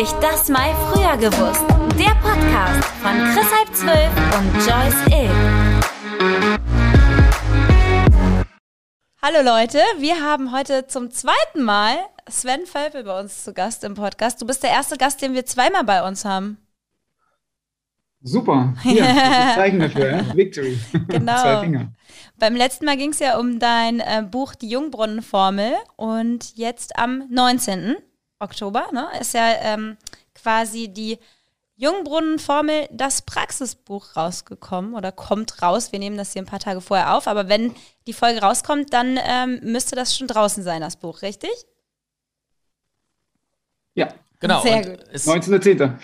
ich das mal früher gewusst. Der Podcast von Chris Halb Zwölf und Joyce Ill. Hallo Leute, wir haben heute zum zweiten Mal Sven Völpel bei uns zu Gast im Podcast. Du bist der erste Gast, den wir zweimal bei uns haben. Super. Hier, das ist Zeichen dafür, ja? Victory. Genau. Zwei Finger. Beim letzten Mal ging es ja um dein äh, Buch Die Jungbrunnenformel und jetzt am 19. Oktober ne, ist ja ähm, quasi die Jungbrunnenformel, das Praxisbuch rausgekommen oder kommt raus. Wir nehmen das hier ein paar Tage vorher auf, aber wenn die Folge rauskommt, dann ähm, müsste das schon draußen sein, das Buch, richtig? Ja. Genau. Sehr gut. 19.10.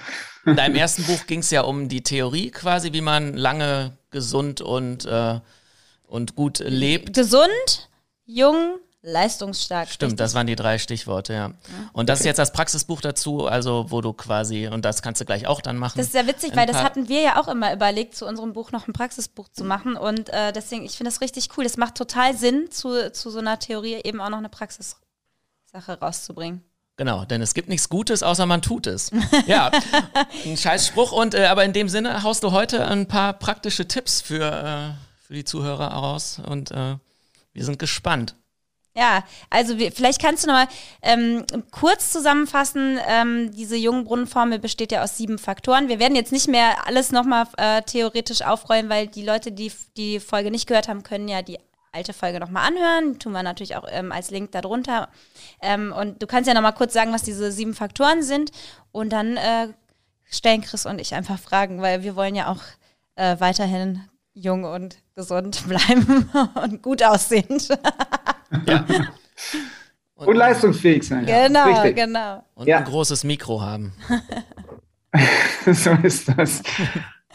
In deinem ersten Buch ging es ja um die Theorie quasi, wie man lange gesund und, äh, und gut lebt. Gesund, jung, leistungsstark. Stimmt, richtig? das waren die drei Stichworte, ja. Und das ist jetzt das Praxisbuch dazu, also wo du quasi, und das kannst du gleich auch dann machen. Das ist sehr witzig, weil das hatten wir ja auch immer überlegt, zu unserem Buch noch ein Praxisbuch zu machen. Und äh, deswegen, ich finde das richtig cool. Das macht total Sinn, zu, zu so einer Theorie eben auch noch eine Praxissache rauszubringen. Genau, denn es gibt nichts Gutes, außer man tut es. Ja, ein scheiß Spruch. Und äh, aber in dem Sinne haust du heute ein paar praktische Tipps für, äh, für die Zuhörer raus und äh, wir sind gespannt. Ja, also wir, vielleicht kannst du nochmal ähm, kurz zusammenfassen. Ähm, diese Jungbrunnenformel besteht ja aus sieben Faktoren. Wir werden jetzt nicht mehr alles nochmal äh, theoretisch aufrollen, weil die Leute, die die Folge nicht gehört haben, können ja die alte Folge nochmal anhören. Tun wir natürlich auch ähm, als Link darunter. Ähm, und du kannst ja nochmal kurz sagen, was diese sieben Faktoren sind. Und dann äh, stellen Chris und ich einfach Fragen, weil wir wollen ja auch äh, weiterhin jung und gesund bleiben und gut aussehend. Ja. Und leistungsfähig sein. Genau, Richtig. genau. Und Ja. ein großes Mikro haben. so ist das.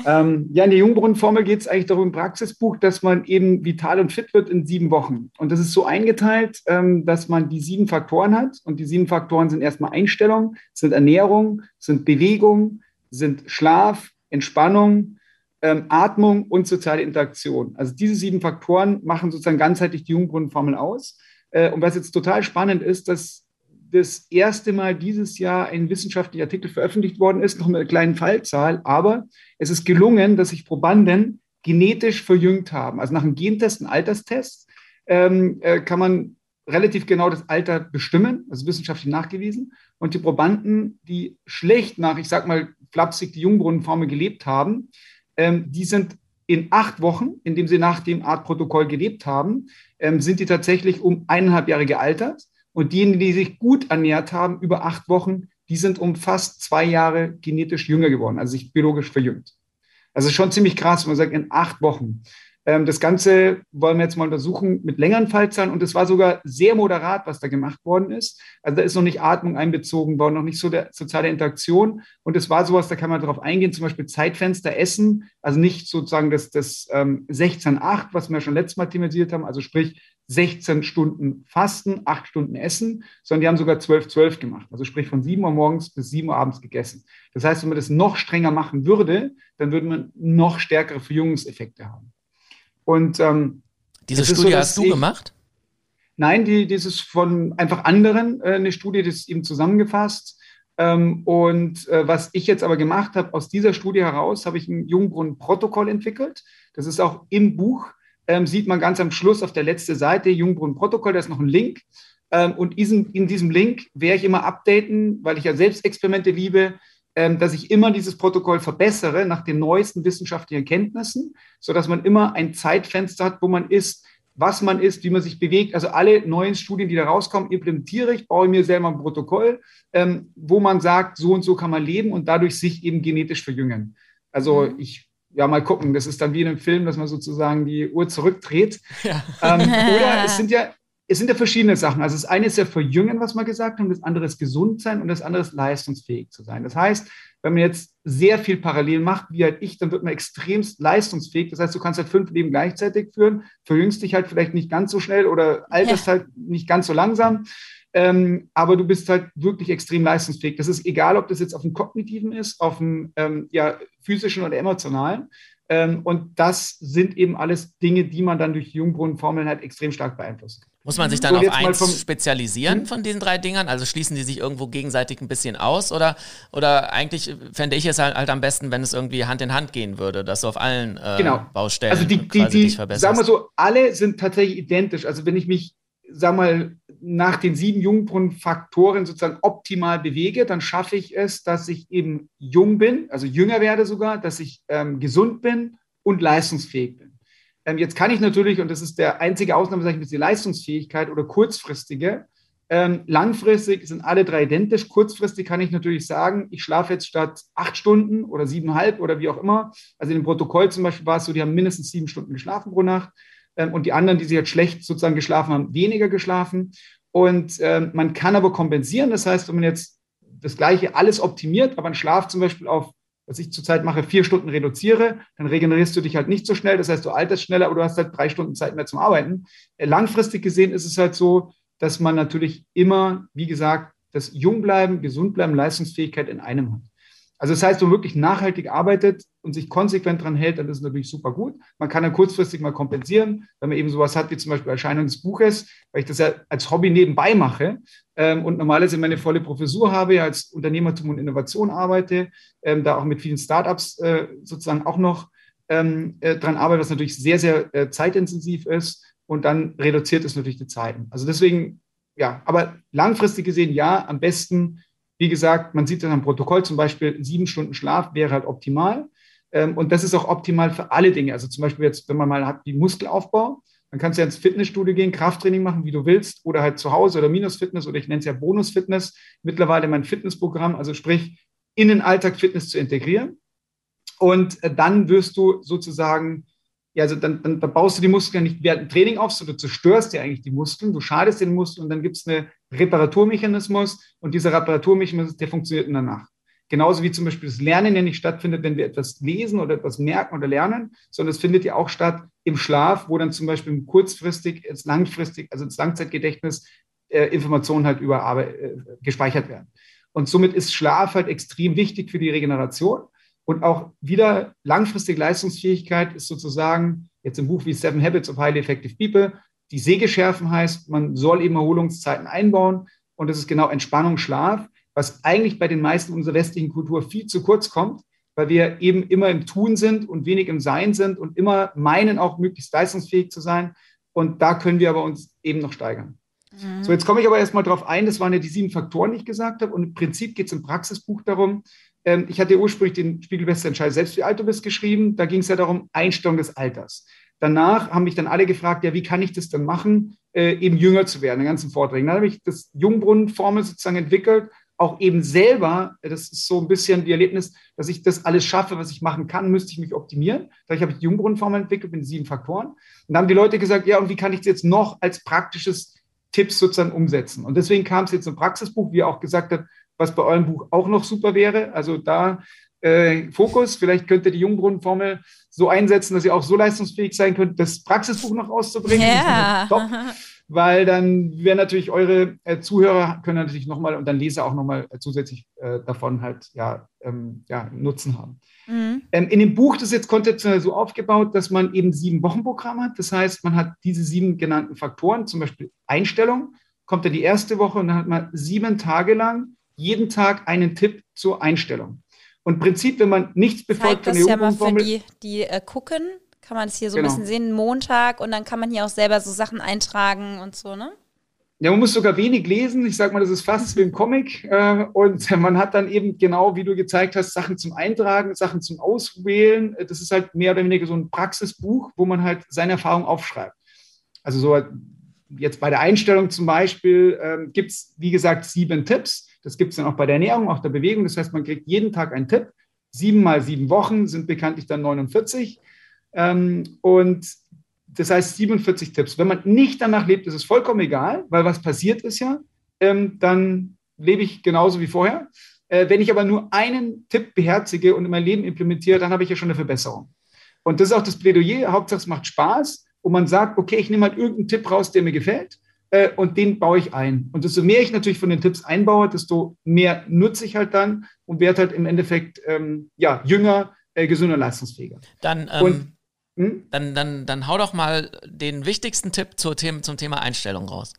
ähm, ja, in der Jungbrunnenformel geht es eigentlich darum im Praxisbuch, dass man eben vital und fit wird in sieben Wochen. Und das ist so eingeteilt, ähm, dass man die sieben Faktoren hat. Und die sieben Faktoren sind erstmal Einstellung, sind Ernährung, sind Bewegung, sind Schlaf, Entspannung, ähm, Atmung und soziale Interaktion. Also diese sieben Faktoren machen sozusagen ganzheitlich die Jungbrunnenformel aus. Äh, und was jetzt total spannend ist, dass das erste Mal dieses Jahr ein wissenschaftlicher Artikel veröffentlicht worden ist, noch mit einer kleinen Fallzahl, aber es ist gelungen, dass sich Probanden genetisch verjüngt haben. Also nach einem Gentest, einem Alterstest, ähm, äh, kann man relativ genau das Alter bestimmen, also wissenschaftlich nachgewiesen. Und die Probanden, die schlecht nach, ich sag mal, flapsig die Jungbrunnenformel gelebt haben, ähm, die sind in acht Wochen, indem sie nach dem Artprotokoll gelebt haben, ähm, sind die tatsächlich um eineinhalb Jahre gealtert. Und diejenigen, die sich gut ernährt haben, über acht Wochen, die sind um fast zwei Jahre genetisch jünger geworden, also sich biologisch verjüngt. Also schon ziemlich krass, wenn man sagt, in acht Wochen. Ähm, das Ganze wollen wir jetzt mal untersuchen mit längeren Fallzahlen und es war sogar sehr moderat, was da gemacht worden ist. Also da ist noch nicht Atmung einbezogen worden, noch nicht so der soziale Interaktion und es war sowas, da kann man darauf eingehen, zum Beispiel Zeitfenster essen, also nicht sozusagen das, das ähm, 16-8, was wir schon letztes Mal thematisiert haben, also sprich 16 Stunden Fasten, 8 Stunden Essen, sondern die haben sogar 12-12 gemacht. Also sprich von 7 Uhr morgens bis 7 Uhr abends gegessen. Das heißt, wenn man das noch strenger machen würde, dann würde man noch stärkere Verjüngungseffekte haben. Und ähm, Diese Studie so, hast du gemacht? Nein, die, ist von einfach anderen äh, eine Studie, das ist eben zusammengefasst. Ähm, und äh, was ich jetzt aber gemacht habe, aus dieser Studie heraus habe ich ein Jungbrunnen-Protokoll entwickelt. Das ist auch im Buch, ähm, sieht man ganz am Schluss auf der letzten Seite, Jungbrunnen-Protokoll, da ist noch ein Link. Ähm, und diesen, in diesem Link werde ich immer updaten, weil ich ja selbst Experimente liebe, dass ich immer dieses Protokoll verbessere nach den neuesten wissenschaftlichen Erkenntnissen, sodass man immer ein Zeitfenster hat, wo man ist, was man ist, wie man sich bewegt. Also alle neuen Studien, die da rauskommen, implementiere ich, baue mir selber ein Protokoll, ähm, wo man sagt, so und so kann man leben und dadurch sich eben genetisch verjüngen. Also ich, ja, mal gucken, das ist dann wie in einem Film, dass man sozusagen die Uhr zurückdreht. Ja. Ähm, oder es sind ja, es sind ja verschiedene Sachen. Also das eine ist ja verjüngen, was wir gesagt haben, das andere ist gesund sein und das andere ist leistungsfähig zu sein. Das heißt, wenn man jetzt sehr viel parallel macht, wie halt ich, dann wird man extremst leistungsfähig. Das heißt, du kannst halt fünf Leben gleichzeitig führen, verjüngst dich halt vielleicht nicht ganz so schnell oder alterst halt nicht ganz so langsam. Ähm, aber du bist halt wirklich extrem leistungsfähig. Das ist egal, ob das jetzt auf dem kognitiven ist, auf dem ähm, ja, physischen oder emotionalen. Ähm, und das sind eben alles Dinge, die man dann durch die Jungbrunnenformeln halt extrem stark beeinflussen kann. Muss man sich dann so, auf eins spezialisieren hm? von diesen drei Dingern? Also schließen die sich irgendwo gegenseitig ein bisschen aus? Oder, oder eigentlich fände ich es halt, halt am besten, wenn es irgendwie Hand in Hand gehen würde, dass du auf allen äh, genau. Baustellen also die, die, die? Sagen wir so, alle sind tatsächlich identisch. Also wenn ich mich, sag mal, nach den sieben Jungbrunnenfaktoren sozusagen optimal bewege, dann schaffe ich es, dass ich eben jung bin, also jünger werde sogar, dass ich ähm, gesund bin und leistungsfähig bin. Ähm, jetzt kann ich natürlich, und das ist der einzige Ausnahmezeichen, ist die Leistungsfähigkeit oder kurzfristige. Ähm, langfristig sind alle drei identisch. Kurzfristig kann ich natürlich sagen, ich schlafe jetzt statt acht Stunden oder siebeneinhalb oder wie auch immer. Also in dem Protokoll zum Beispiel war es so, die haben mindestens sieben Stunden geschlafen pro Nacht. Ähm, und die anderen, die sich jetzt schlecht sozusagen geschlafen haben, weniger geschlafen. Und ähm, man kann aber kompensieren. Das heißt, wenn man jetzt das Gleiche alles optimiert, aber einen Schlaf zum Beispiel auf was ich zurzeit mache, vier Stunden reduziere, dann regenerierst du dich halt nicht so schnell. Das heißt, du alterst schneller, aber du hast halt drei Stunden Zeit mehr zum Arbeiten. Äh, langfristig gesehen ist es halt so, dass man natürlich immer, wie gesagt, das Jungbleiben, Gesundbleiben, Leistungsfähigkeit in einem hat. Also das heißt, wenn man wirklich nachhaltig arbeitet und sich konsequent dran hält, dann ist es natürlich super gut. Man kann dann kurzfristig mal kompensieren, wenn man eben sowas hat wie zum Beispiel Erscheinung des Buches, weil ich das ja als Hobby nebenbei mache ähm, und normalerweise meine volle Professur habe, ja als Unternehmertum und Innovation arbeite, ähm, da auch mit vielen Startups äh, sozusagen auch noch ähm, äh, dran arbeite, was natürlich sehr, sehr äh, zeitintensiv ist und dann reduziert es natürlich die Zeiten. Also deswegen, ja, aber langfristig gesehen, ja, am besten wie gesagt, man sieht das am Protokoll, zum Beispiel sieben Stunden Schlaf wäre halt optimal. Ähm, und das ist auch optimal für alle Dinge. Also zum Beispiel jetzt, wenn man mal hat wie Muskelaufbau, dann kannst du ja ins Fitnessstudio gehen, Krafttraining machen, wie du willst, oder halt zu Hause oder Minusfitness oder ich nenne es ja Bonusfitness. Mittlerweile mein Fitnessprogramm, also sprich, in den Alltag Fitness zu integrieren. Und äh, dann wirst du sozusagen ja, also dann, dann, dann, baust du die Muskeln nicht während dem Training auf, sondern du zerstörst ja eigentlich die Muskeln, du schadest den Muskeln und dann gibt es einen Reparaturmechanismus und dieser Reparaturmechanismus, der funktioniert danach. Genauso wie zum Beispiel das Lernen ja nicht stattfindet, wenn wir etwas lesen oder etwas merken oder lernen, sondern es findet ja auch statt im Schlaf, wo dann zum Beispiel kurzfristig, ins langfristig, also ins Langzeitgedächtnis äh, Informationen halt über äh, gespeichert werden. Und somit ist Schlaf halt extrem wichtig für die Regeneration. Und auch wieder langfristige Leistungsfähigkeit ist sozusagen jetzt im Buch wie Seven Habits of Highly Effective People. Die Säge schärfen heißt, man soll eben Erholungszeiten einbauen. Und das ist genau Entspannung, Schlaf, was eigentlich bei den meisten unserer westlichen Kultur viel zu kurz kommt, weil wir eben immer im Tun sind und wenig im Sein sind und immer meinen, auch möglichst leistungsfähig zu sein. Und da können wir aber uns eben noch steigern. Mhm. So, jetzt komme ich aber erstmal darauf ein, das waren ja die sieben Faktoren, die ich gesagt habe. Und im Prinzip geht es im Praxisbuch darum, ähm, ich hatte ursprünglich den Spiegelbestentscheid selbst, wie alt du bist, geschrieben. Da ging es ja darum, Einstellung des Alters. Danach haben mich dann alle gefragt, ja, wie kann ich das denn machen, äh, eben jünger zu werden, in ganzen Vorträgen. Dann habe ich das Jungbrunnenformel sozusagen entwickelt, auch eben selber, das ist so ein bisschen die Erlebnis, dass ich das alles schaffe, was ich machen kann, müsste ich mich optimieren. Dadurch habe ich die Jungbrunnenformel entwickelt mit sieben Faktoren. Und dann haben die Leute gesagt, ja, und wie kann ich das jetzt noch als praktisches Tipps sozusagen umsetzen? Und deswegen kam es jetzt zum Praxisbuch, wie er auch gesagt hat, was bei eurem Buch auch noch super wäre. Also da äh, Fokus, vielleicht könnt ihr die Jungbrunnenformel so einsetzen, dass ihr auch so leistungsfähig sein könnt, das Praxisbuch noch rauszubringen. Ja. Top. Weil dann wären natürlich eure äh, Zuhörer können natürlich nochmal und dann Leser auch nochmal äh, zusätzlich äh, davon halt ja, ähm, ja, Nutzen haben. Mhm. Ähm, in dem Buch, das ist jetzt konzeptionell so aufgebaut, dass man eben sieben Wochenprogramm hat. Das heißt, man hat diese sieben genannten Faktoren, zum Beispiel Einstellung, kommt dann die erste Woche und dann hat man sieben Tage lang jeden Tag einen Tipp zur Einstellung. Und im Prinzip, wenn man nichts befolgt Zeig das ja mal für die, die äh, gucken, kann man es hier so genau. ein bisschen sehen, Montag und dann kann man hier auch selber so Sachen eintragen und so, ne? Ja, man muss sogar wenig lesen. Ich sage mal, das ist fast wie ein Comic. Äh, und man hat dann eben genau, wie du gezeigt hast, Sachen zum Eintragen, Sachen zum Auswählen. Das ist halt mehr oder weniger so ein Praxisbuch, wo man halt seine Erfahrung aufschreibt. Also so jetzt bei der Einstellung zum Beispiel ähm, gibt es, wie gesagt, sieben Tipps. Das gibt es dann auch bei der Ernährung, auch der Bewegung. Das heißt, man kriegt jeden Tag einen Tipp. Sieben mal sieben Wochen sind bekanntlich dann 49. Ähm, und das heißt 47 Tipps. Wenn man nicht danach lebt, ist es vollkommen egal, weil was passiert ist ja, ähm, dann lebe ich genauso wie vorher. Äh, wenn ich aber nur einen Tipp beherzige und in mein Leben implementiere, dann habe ich ja schon eine Verbesserung. Und das ist auch das Plädoyer. Hauptsache, es macht Spaß. Und man sagt, okay, ich nehme halt irgendeinen Tipp raus, der mir gefällt äh, und den baue ich ein. Und desto mehr ich natürlich von den Tipps einbaue, desto mehr nutze ich halt dann und werde halt im Endeffekt ähm, ja, jünger, äh, gesünder, leistungsfähiger. Dann ähm, Hm? Dann, dann, dann hau doch mal den wichtigsten Tipp zur The zum Thema Einstellung raus.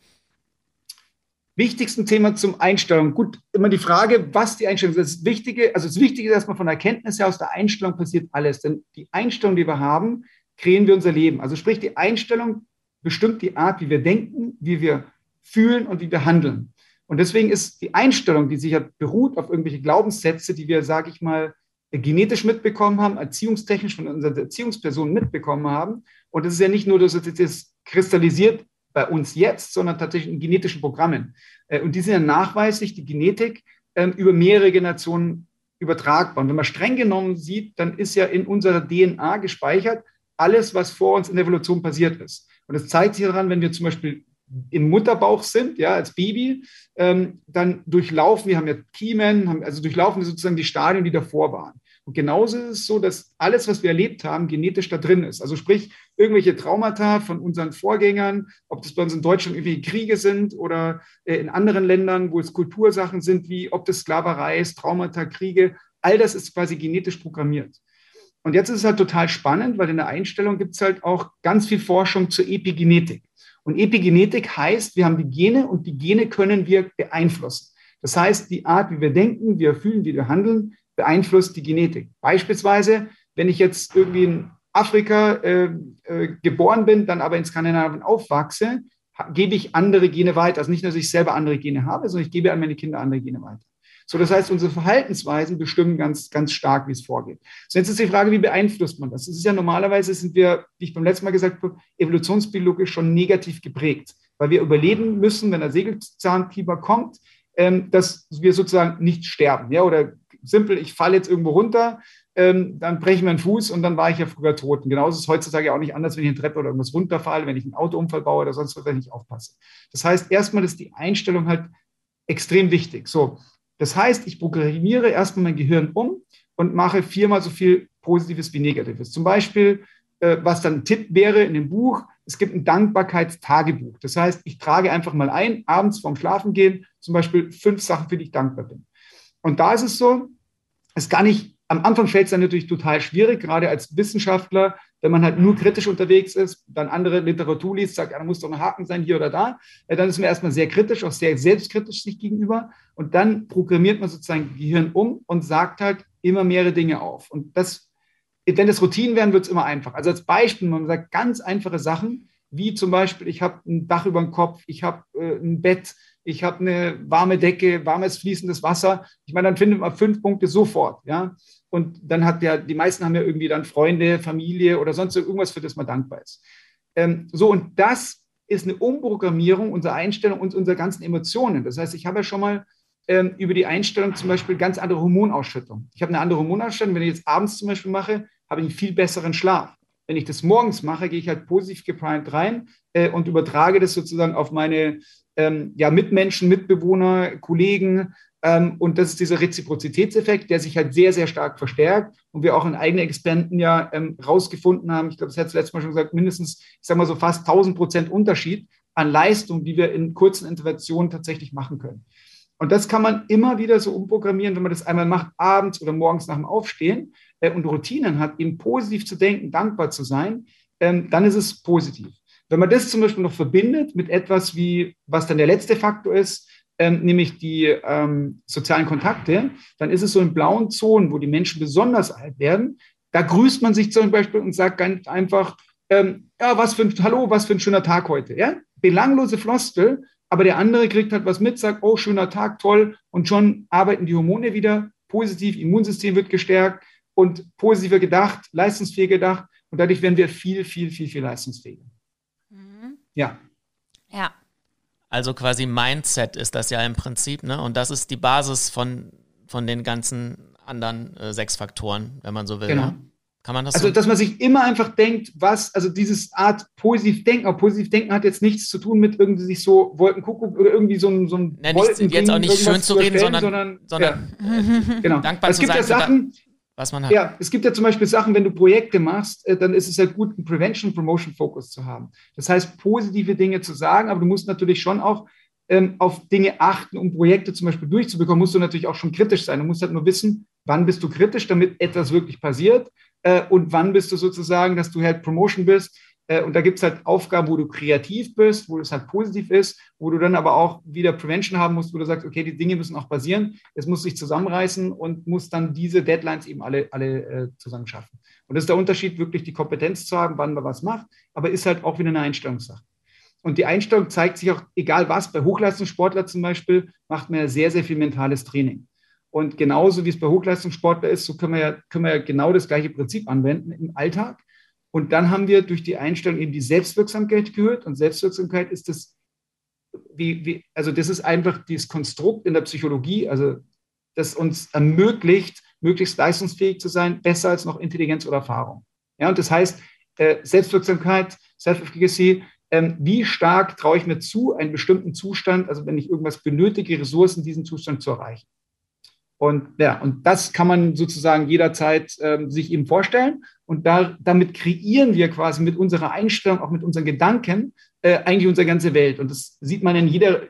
Wichtigsten Thema zum Einstellung. Gut, immer die Frage, was die Einstellung ist. Das Wichtige, also das Wichtige ist erstmal von der Erkenntnis her, aus der Einstellung passiert alles. Denn die Einstellung, die wir haben, kreieren wir unser Leben. Also sprich, die Einstellung bestimmt die Art, wie wir denken, wie wir fühlen und wie wir handeln. Und deswegen ist die Einstellung, die sich ja beruht auf irgendwelche Glaubenssätze, die wir, sage ich mal, genetisch mitbekommen haben, erziehungstechnisch von unseren Erziehungspersonen mitbekommen haben. Und es ist ja nicht nur, dass es jetzt kristallisiert bei uns jetzt, sondern tatsächlich in genetischen Programmen. Äh, und die sind ja nachweislich, die Genetik, ähm, über mehrere Generationen übertragbar. Und wenn man streng genommen sieht, dann ist ja in unserer DNA gespeichert alles, was vor uns in der Evolution passiert ist. Und das zeigt sich daran, wenn wir zum Beispiel im Mutterbauch sind, ja, als Baby, ähm, dann durchlaufen, wir haben ja Kiemen, haben, also durchlaufen wir sozusagen die Stadien, die davor waren. Und genauso ist es so, dass alles, was wir erlebt haben, genetisch da drin ist. Also sprich, irgendwelche Traumata von unseren Vorgängern, ob das bei uns in Deutschland irgendwelche Kriege sind oder äh, in anderen Ländern, wo es Kultursachen sind, wie ob das Sklaverei ist, Traumata, Kriege, all das ist quasi genetisch programmiert. Und jetzt ist es halt total spannend, weil in der Einstellung gibt es halt auch ganz viel Forschung zur Epigenetik. Und Epigenetik heißt, wir haben die Gene und die Gene können wir beeinflussen. Das heißt, die Art, wie wir denken, wie wir fühlen, wie wir handeln, beeinflusst die Genetik. Beispielsweise, wenn ich jetzt irgendwie in Afrika äh, äh, geboren bin, dann aber in Skandinavien aufwachse, gebe ich andere Gene weiter. Also nicht nur, dass ich selber andere Gene habe, sondern ich gebe an meine Kinder andere Gene weiter. So, das heißt, unsere Verhaltensweisen bestimmen ganz, ganz stark, wie es vorgeht. So, jetzt ist die Frage, wie beeinflusst man das? Das ist ja normalerweise, sind wir, wie ich beim letzten Mal gesagt habe, evolutionsbiologisch schon negativ geprägt, weil wir überleben müssen, wenn der Sägelzahntiger kommt, ähm, dass wir sozusagen nicht sterben. Ja, oder simpel, ich falle jetzt irgendwo runter, ähm, dann breche ich meinen Fuß und dann war ich ja früher tot. Und genauso ist es heutzutage auch nicht anders, wenn ich eine Treppe oder irgendwas runterfalle, wenn ich einen Autounfall baue oder sonst was, wenn ich aufpasse. Das heißt, erstmal ist die Einstellung halt extrem wichtig. So, das heißt, ich programmiere erstmal mein Gehirn um und mache viermal so viel Positives wie Negatives. Zum Beispiel, äh, was dann ein Tipp wäre in dem Buch, es gibt ein Dankbarkeitstagebuch. Das heißt, ich trage einfach mal ein, abends vorm Schlafengehen, zum Beispiel fünf Sachen, für die ich dankbar bin. Und da ist es so, es kann nicht, am Anfang fällt es dann natürlich total schwierig, gerade als Wissenschaftler, wenn man halt nur kritisch unterwegs ist, dann andere Literatur liest, sagt, ja, da muss doch ein Haken sein hier oder da, ja, dann ist man erstmal sehr kritisch, auch sehr selbstkritisch sich gegenüber. Und dann programmiert man sozusagen Gehirn um und sagt halt immer mehrere Dinge auf. Und das, wenn das Routinen werden, wird es immer einfach. Also als Beispiel, man sagt ganz einfache Sachen, wie zum Beispiel, ich habe ein Dach über dem Kopf, ich habe äh, ein Bett, ich habe eine warme Decke, warmes fließendes Wasser. Ich meine, dann findet man fünf Punkte sofort, ja. Und dann hat ja, die meisten haben ja irgendwie dann Freunde, Familie oder sonst irgendwas, für das man dankbar ist. Ähm, so, und das ist eine Umprogrammierung unserer Einstellung und unserer ganzen Emotionen. Das heißt, ich habe ja schon mal ähm, über die Einstellung zum Beispiel ganz andere Hormonausschüttung. Ich habe eine andere Hormonausschüttung. Wenn ich jetzt abends zum Beispiel mache, habe ich einen viel besseren Schlaf. Wenn ich das morgens mache, gehe ich halt positiv geprimed rein äh, und übertrage das sozusagen auf meine ähm, ja, Mitmenschen, Mitbewohner, Kollegen. Ähm, und das ist dieser Reziprozitätseffekt, der sich halt sehr, sehr stark verstärkt. Und wir auch in eigenen Experimenten ja ähm, rausgefunden haben, ich glaube, das hat es letztes Mal schon gesagt, mindestens, ich sage mal so fast 1000 Prozent Unterschied an Leistung, die wir in kurzen Interventionen tatsächlich machen können. Und das kann man immer wieder so umprogrammieren, wenn man das einmal macht, abends oder morgens nach dem Aufstehen äh, und Routinen hat, eben positiv zu denken, dankbar zu sein, ähm, dann ist es positiv. Wenn man das zum Beispiel noch verbindet mit etwas wie, was dann der letzte Faktor ist, ähm, nämlich die ähm, sozialen Kontakte, dann ist es so in blauen Zonen, wo die Menschen besonders alt werden. Da grüßt man sich zum Beispiel und sagt ganz einfach, ja, was für ein, hallo, was für ein schöner Tag heute. Ja? Belanglose Floskel, aber der andere kriegt halt was mit, sagt, oh, schöner Tag, toll, und schon arbeiten die Hormone wieder positiv, Immunsystem wird gestärkt und positiver gedacht, leistungsfähiger gedacht und dadurch werden wir viel, viel, viel, viel leistungsfähiger. Ja. Ja. Also quasi Mindset ist das ja im Prinzip, ne? Und das ist die Basis von, von den ganzen anderen äh, sechs Faktoren, wenn man so will. Genau. Ne? Kann man das also, so? dass man sich immer einfach denkt, was, also dieses Art positiv denken, aber positiv denken hat jetzt nichts zu tun mit irgendwie sich so Wolkenkuckuck oder irgendwie so ein, so ein ja, nicht, jetzt auch nicht schön zu reden, sondern, sondern, sondern ja. genau. dankbar also zu sein. Ja Sachen, was man hat. Ja, es gibt ja zum Beispiel Sachen, wenn du Projekte machst, äh, dann ist es halt gut, einen Prevention Promotion Focus zu haben. Das heißt, positive Dinge zu sagen, aber du musst natürlich schon auch ähm, auf Dinge achten, um Projekte zum Beispiel durchzubekommen, musst du natürlich auch schon kritisch sein. Du musst halt nur wissen, wann bist du kritisch, damit etwas wirklich passiert äh, und wann bist du sozusagen, dass du halt Promotion bist. Äh, und da gibt es halt Aufgaben, wo du kreativ bist, wo es halt positiv ist, wo du dann aber auch wieder Prevention haben musst, wo du sagst, okay, die Dinge müssen auch basieren, es muss sich zusammenreißen und muss dann diese Deadlines eben alle, alle äh, zusammen schaffen. Und das ist der Unterschied, wirklich die Kompetenz zu haben, wann man was macht, aber ist halt auch wieder eine Einstellungssache. Und die Einstellung zeigt sich auch, egal was, bei Hochleistungssportler zum Beispiel, macht man ja sehr, sehr viel mentales Training. Und genauso wie es bei Hochleistungssportler ist, so können wir ja, können wir ja genau das gleiche Prinzip anwenden im Alltag. Und dann haben wir durch die Einstellung eben die Selbstwirksamkeit gehört. Und Selbstwirksamkeit ist das, wie, wie, also das ist einfach dieses Konstrukt in der Psychologie, also das uns ermöglicht, möglichst leistungsfähig zu sein, besser als noch Intelligenz oder Erfahrung. Ja, und das heißt, äh, Selbstwirksamkeit, Self-Efficacy ähm, wie stark traue ich mir zu, einen bestimmten Zustand, also wenn ich irgendwas benötige, Ressourcen, diesen Zustand zu erreichen. Und ja, und das kann man sozusagen jederzeit ähm, sich eben vorstellen. Und da, damit kreieren wir quasi mit unserer Einstellung, auch mit unseren Gedanken, äh, eigentlich unsere ganze Welt. Und das sieht man in jeder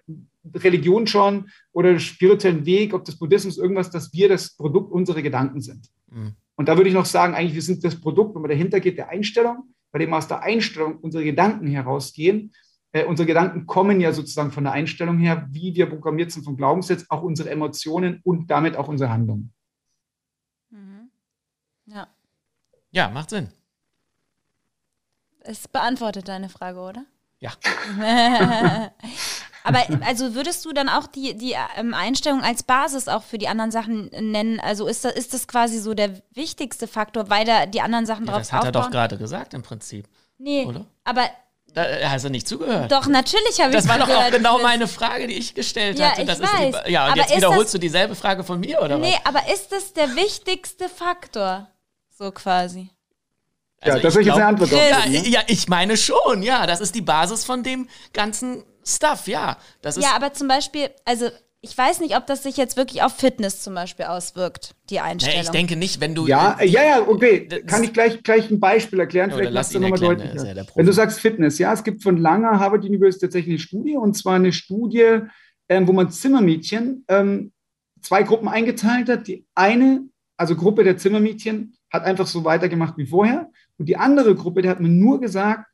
Religion schon oder spirituellen Weg, ob das Buddhismus irgendwas, dass wir das Produkt unserer Gedanken sind. Mhm. Und da würde ich noch sagen, eigentlich, wir sind das Produkt, wenn man dahinter geht, der Einstellung bei dem aus der Einstellung unsere Gedanken herausgehen. Äh, unsere Gedanken kommen ja sozusagen von der Einstellung her, wie wir programmiert sind vom Glaubenssatz, auch unsere Emotionen und damit auch unsere Handlungen. Mhm. Ja. Ja, macht Sinn. Es beantwortet deine Frage, oder? Ja. Aber also würdest du dann auch die, die ähm, Einstellung als Basis auch für die anderen Sachen nennen? Also ist das, ist das quasi so der wichtigste Faktor, weil da die anderen Sachen ja, drauf Das hat aufbauen? er doch gerade gesagt im Prinzip. Nee, oder? aber da hast du nicht zugehört. Doch, natürlich habe ich Das war doch auch genau meine Frage, die ich gestellt ja, hatte. Ich das weiß. Die, ja, und aber jetzt wiederholst das, du dieselbe Frage von mir, oder nee, was? Nee, aber ist das der wichtigste Faktor? So quasi. Also ja, das ist jetzt eine Antwort. Ja, ne? ja, ich meine schon, ja. Das ist die Basis von dem ganzen Stuff, ja. Das ist ja, aber zum Beispiel, also ich weiß nicht, ob das sich jetzt wirklich auf Fitness zum Beispiel auswirkt, die Einstellung. Nee, ich denke nicht, wenn du. Ja, ja, ja, okay. Kann ich gleich, gleich ein Beispiel erklären? Vielleicht lass du nochmal deutlich. Wenn du sagst Fitness, ja, es gibt von langer Harvard University tatsächlich eine Studie, und zwar eine Studie, ähm, wo man Zimmermädchen ähm, zwei Gruppen eingeteilt hat. Die eine, also Gruppe der Zimmermädchen, hat einfach so weitergemacht wie vorher. Und die andere Gruppe, der hat mir nur gesagt,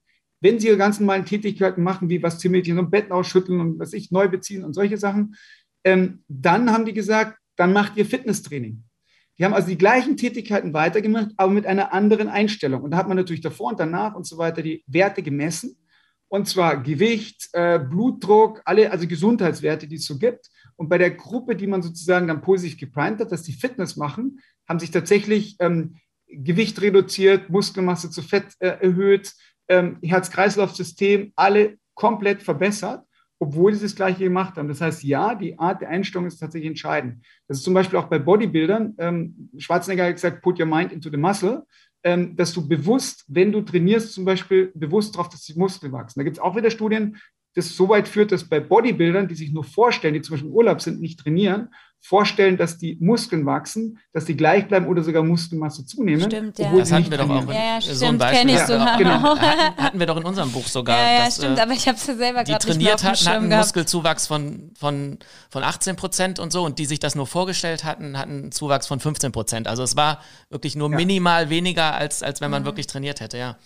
wenn sie ihre ganzen normalen Tätigkeiten machen, wie was Zimmerchen so ein Bett ausschütteln und was ich neu beziehen und solche Sachen, ähm, dann haben die gesagt, dann macht ihr Fitnesstraining. Die haben also die gleichen Tätigkeiten weitergemacht, aber mit einer anderen Einstellung. Und da hat man natürlich davor und danach und so weiter die Werte gemessen. Und zwar Gewicht, äh, Blutdruck, alle, also Gesundheitswerte, die es so gibt. Und bei der Gruppe, die man sozusagen dann positiv geprimed hat, dass die Fitness machen, haben sich tatsächlich ähm, Gewicht reduziert, Muskelmasse zu Fett äh, erhöht, ähm, Herz-Kreislauf-System alle komplett verbessert, obwohl sie das Gleiche gemacht haben. Das heißt, ja, die Art der Einstellung ist tatsächlich entscheidend. Das ist zum Beispiel auch bei Bodybuildern. Ähm, Schwarzenegger hat gesagt, put your mind into the muscle, ähm, dass du bewusst, wenn du trainierst, zum Beispiel bewusst darauf, dass die Muskeln wachsen. Da gibt es auch wieder Studien, das so weit führt, dass bei Bodybuildern, die sich nur vorstellen, die zum Beispiel im Urlaub sind, nicht trainieren, vorstellen, dass die Muskeln wachsen, dass die gleich bleiben oder sogar Muskelmasse zunehmen. Stimmt, ja. Das hatten wir doch auch. Ja, ja, so ein Beispiel. Ich so ja, genau. hatten, hatten, wir doch in unserem Buch sogar. Ja, ja dass, stimmt, äh, aber ich habe es ja selber gerade nicht mehr auf hatten, hatten einen gehabt. Muskelzuwachs von, von, von 18 Prozent und so und die sich das nur vorgestellt hatten, hatten einen Zuwachs von 15 Prozent. Also es war wirklich nur minimal weniger, als, als wenn man mhm. wirklich trainiert hätte, ja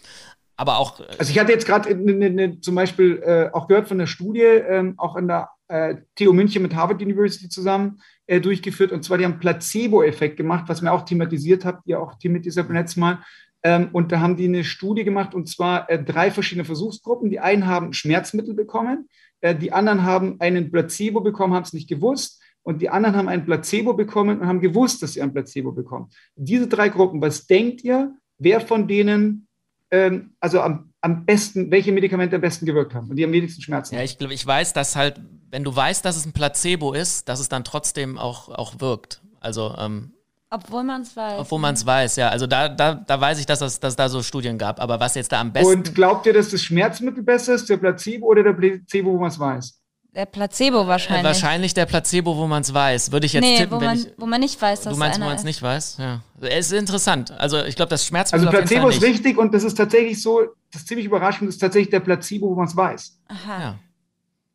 aber auch. Äh, also ich hatte jetzt gerade ne, ne, zum Beispiel äh, auch gehört von der Studie, ähm, auch in der äh, TU München mit Harvard University zusammen äh, durchgeführt. Und zwar, die haben Placebo-Effekt gemacht, was wir auch thematisiert habt, ihr auch thematisiert beim letzten Mal. Ähm, und da haben die eine Studie gemacht, und zwar äh, drei verschiedene Versuchsgruppen. Die einen haben Schmerzmittel bekommen, äh, die anderen haben einen Placebo bekommen, haben es nicht gewusst. Und die anderen haben ein Placebo bekommen und haben gewusst, dass sie ein Placebo bekommen. Diese drei Gruppen, was denkt ihr, wer von denen ähm, also am, am besten, welche Medikamente am besten gewirkt haben und die am wenigsten Schmerzen Ja, ich glaube, ich weiß, dass halt, wenn du weißt, dass es ein Placebo ist, dass es dann trotzdem auch, auch wirkt. Also, ähm, obwohl man es weiß. Obwohl man es weiß, ja. Also da, da, da weiß ich, dass es dass da so Studien gab. Aber was jetzt da am besten. Und glaubt ihr, dass das Schmerzmittel besser ist, der Placebo oder der Placebo, wo man es weiß? Der Placebo wahrscheinlich. Äh, wahrscheinlich der Placebo, wo man es weiß. Würde ich jetzt nee, tippen. Wo man, ich, wo man nicht weiß, dass Du meinst, wo man es nicht weiß? Ja. Es ist interessant. Also ich glaube, das Also Schmerzmittel. Placebo ist richtig und das ist tatsächlich so, das ist ziemlich überraschend, das ist tatsächlich der Placebo, wo man es weiß. Aha. Ja.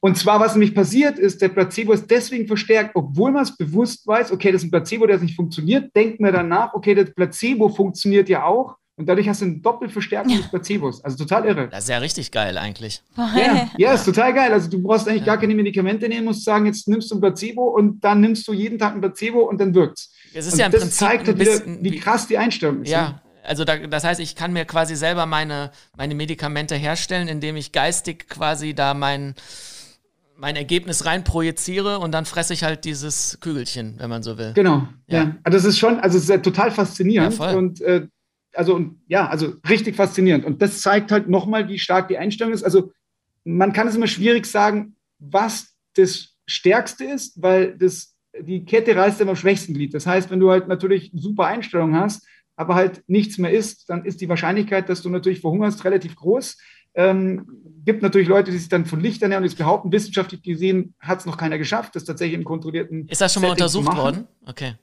Und zwar, was nämlich passiert ist, der Placebo ist deswegen verstärkt, obwohl man es bewusst weiß, okay, das ist ein Placebo, der nicht funktioniert, denkt man danach, okay, das Placebo funktioniert ja auch. Und dadurch hast du eine Doppelverstärkung des Placebos. Also total irre. Das ist ja richtig geil eigentlich. Ja, ja, ist total geil. Also du brauchst eigentlich gar keine Medikamente nehmen, musst sagen, jetzt nimmst du ein Placebo und dann nimmst du jeden Tag ein Placebo und dann wirkt's. Es ist und ja im das Prinzip zeigt halt ein wieder, bisschen wie krass die Einstellung ist. Ja, also da, das heißt, ich kann mir quasi selber meine, meine Medikamente herstellen, indem ich geistig quasi da mein, mein Ergebnis rein projiziere und dann fresse ich halt dieses Kügelchen, wenn man so will. Genau. Ja. Ja. Also das ist schon, also es ist ja total faszinierend Ja, voll. und äh, also ja, also richtig faszinierend. Und das zeigt halt nochmal, wie stark die Einstellung ist. Also man kann es immer schwierig sagen, was das Stärkste ist, weil das die Kette reißt immer am schwächsten Glied. Das heißt, wenn du halt natürlich super Einstellung hast, aber halt nichts mehr isst, dann ist die Wahrscheinlichkeit, dass du natürlich verhungerst, relativ groß. Ähm, gibt natürlich Leute, die sich dann von Licht ernähren und das behaupten, wissenschaftlich gesehen hat es noch keiner geschafft, das tatsächlich im kontrollierten Ist das schon mal Setting untersucht worden? Okay.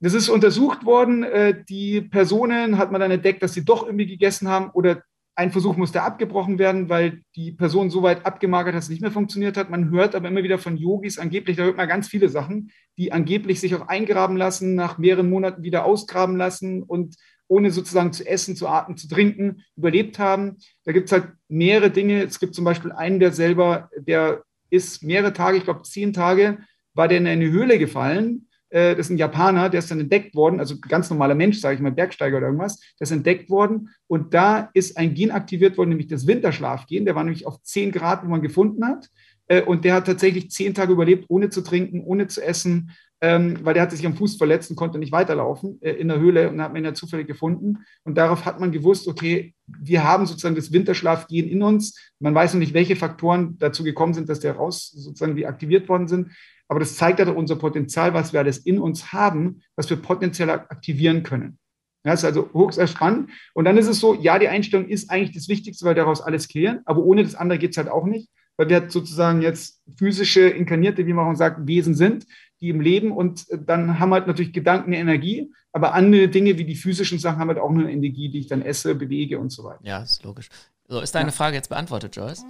Das ist untersucht worden. Äh, Die Personen hat man dann entdeckt, dass sie doch irgendwie gegessen haben oder ein Versuch musste abgebrochen werden, weil die Person so weit abgemagert hat, dass es nicht mehr funktioniert hat. Man hört aber immer wieder von Yogis angeblich, da hört man ganz viele Sachen, die angeblich sich auch eingraben lassen, nach mehreren Monaten wieder ausgraben lassen und ohne sozusagen zu essen, zu atmen, zu trinken, überlebt haben. Da gibt es halt mehrere Dinge. Es gibt zum Beispiel einen, der selber, der ist mehrere Tage, ich glaube zehn Tage, war der in eine Höhle gefallen. Äh, Das ist ein Japaner, der ist dann entdeckt worden, also ganz normaler Mensch, sage ich mal, Bergsteiger oder irgendwas, der ist entdeckt worden. Und da ist ein Gen aktiviert worden, nämlich das Winterschlafgen, der war nämlich auf 10 Grad, wo man gefunden hat. Äh, und der hat tatsächlich zehn Tage überlebt, ohne zu trinken, ohne zu essen, ähm, weil der hatte sich am Fuß verletzt und konnte nicht weiterlaufen äh, in der Höhle. Und da hat man ihn ja zufällig gefunden. Und darauf hat man gewusst, okay, wir haben sozusagen das Winterschlafgen in uns, man weiß noch nicht, welche Faktoren dazu gekommen sind, dass der raus sozusagen wie aktiviert worden sind, aber das zeigt ja doch unser Potenzial, was wir alles in uns haben, was wir potenziell aktivieren können. Ja, ist also hoch spannend. Und dann ist es so, ja, die Einstellung ist eigentlich das Wichtigste, weil daraus alles kreieren, aber ohne das andere geht es halt auch nicht, weil wir halt sozusagen jetzt physische, inkarnierte, wie man auch sagt, Wesen sind, die im Leben und äh, dann haben halt natürlich Gedanken eine Energie, aber andere Dinge wie die physischen Sachen haben halt auch nur eine Energie, die ich dann esse, bewege und so weiter. Ja, ist logisch. So, ist deine Frage jetzt beantwortet, Joyce?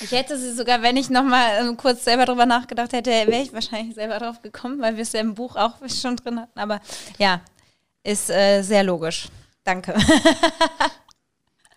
Ich hätte sie sogar, wenn ich noch mal ähm, kurz selber drüber nachgedacht hätte, wäre ich wahrscheinlich selber drauf gekommen, weil wir es ja im Buch auch schon drin hatten. Aber ja, ist äh, sehr logisch. Danke.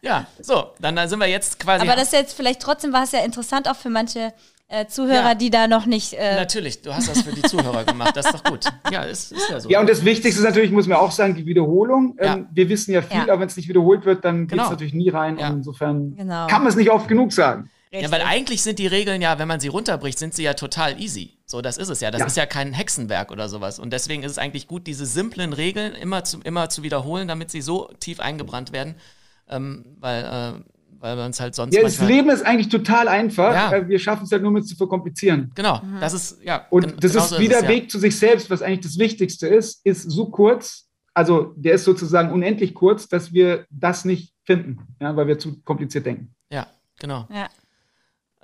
Ja, so, dann sind wir jetzt quasi. Aber das ist jetzt vielleicht trotzdem war es ja interessant auch für manche äh, Zuhörer, Ja. die da noch nicht. Äh, Natürlich, du hast das für die Zuhörer gemacht, das ist doch gut. Ja, ist, ist ja so. Ja, und das Wichtigste ist natürlich, muss man auch sagen, die Wiederholung. Ja. Ähm, wir wissen ja viel, Ja. aber wenn es nicht wiederholt wird, dann geht Genau. es natürlich nie rein. Ja. Und insofern Genau. kann man es nicht oft genug sagen. Ja, weil eigentlich sind die Regeln ja, wenn man sie runterbricht, sind sie ja total easy. So, das ist es ja. Das Ja. ist ja kein Hexenwerk oder sowas. Und deswegen ist es eigentlich gut, diese simplen Regeln immer zu, immer zu wiederholen, damit sie so tief eingebrannt werden, ähm, weil, äh, weil man es halt sonst Ja, das. Leben ist eigentlich total einfach. Ja. Äh, Wir schaffen es halt nur, mit zu verkomplizieren. Genau, das ist, ja. Und das ist wieder es, ja. Weg zu sich selbst, was eigentlich das Wichtigste ist, ist so kurz, also der ist sozusagen unendlich kurz, dass wir das nicht finden, ja, weil wir zu kompliziert denken. Ja, genau. ja.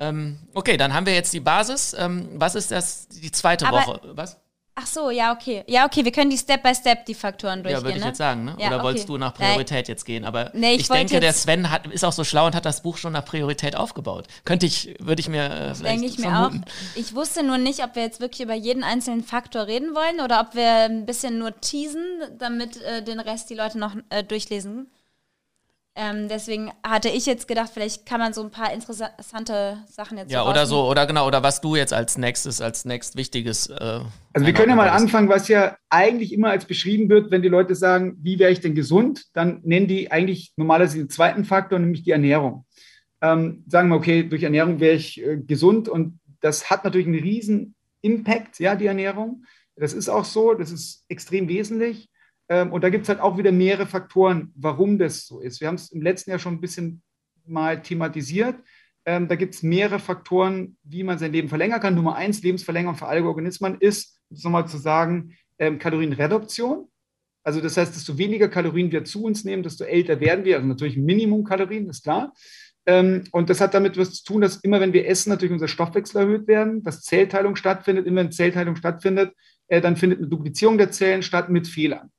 Ähm, okay, dann haben wir jetzt die Basis. Ähm, was ist das, die zweite Aber- Woche? Was? Ach so, ja, okay. Ja, okay, wir können die Step by Step die Faktoren durchgehen. Ja, würde ich ne? jetzt sagen, ne? Ja, Oder okay. wolltest du nach. Priorität jetzt gehen? Aber Nee, ich ich, denke, der Sven hat, ist auch so schlau und hat das Buch schon nach Priorität aufgebaut. Könnte ich, würde ich mir äh, vielleicht Denke ich mir vermuten. auch. Ich wusste nur nicht, ob wir jetzt wirklich über jeden einzelnen Faktor reden wollen oder ob wir ein bisschen nur teasen, damit äh, den Rest die Leute noch äh, durchlesen. Ähm, deswegen hatte ich jetzt gedacht, vielleicht kann man so ein paar interessante Sachen jetzt Ja, so oder so, oder genau, oder was du jetzt als nächstes, als nächst wichtiges. Äh, Also wir können ja mal anfangen, was ja eigentlich immer als beschrieben wird, wenn die Leute sagen, wie wäre ich denn gesund, dann nennen die eigentlich normalerweise den zweiten Faktor, nämlich die Ernährung. Ähm, sagen wir, okay, durch Ernährung wäre ich äh, gesund und das hat natürlich einen riesen Impact, ja, die Ernährung. Das ist auch so, das ist extrem wesentlich. Ähm, und da gibt es halt auch wieder mehrere Faktoren, warum das so ist. Wir haben es im letzten Jahr schon ein bisschen mal thematisiert. Ähm, da gibt es mehrere Faktoren, wie man sein Leben verlängern kann. Nummer eins, Lebensverlängerung für alle Organismen ist, um es nochmal zu sagen, ähm, Kalorienreduktion. Also das heißt, desto weniger Kalorien wir zu uns nehmen, desto älter werden wir. Also natürlich Minimum Kalorien, ist klar. Ähm, und das hat damit was zu tun, dass immer, wenn wir essen, natürlich unser Stoffwechsel erhöht werden, dass Zellteilung stattfindet. Immer wenn Zellteilung stattfindet, äh, dann findet eine Duplizierung der Zellen statt mit Fehlern.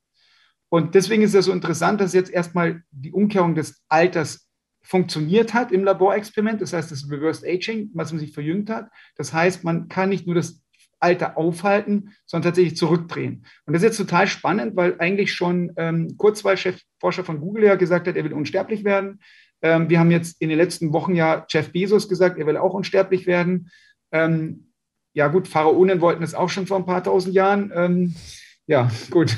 Und deswegen ist es so interessant, dass jetzt erstmal die Umkehrung des Alters funktioniert hat im Laborexperiment. Das heißt, das Reversed Aging, was man sich verjüngt hat. Das heißt, man kann nicht nur das Alter aufhalten, sondern tatsächlich zurückdrehen. Und das ist jetzt total spannend, weil eigentlich schon ähm, Kurzweil-Chef, Forscher von Google ja gesagt hat, er will unsterblich werden. Ähm, wir haben jetzt in den letzten Wochen ja Jeff Bezos gesagt, er will auch unsterblich werden. Ähm, ja gut, Pharaonen wollten es auch schon vor ein paar tausend Jahren. Ähm, ja, gut.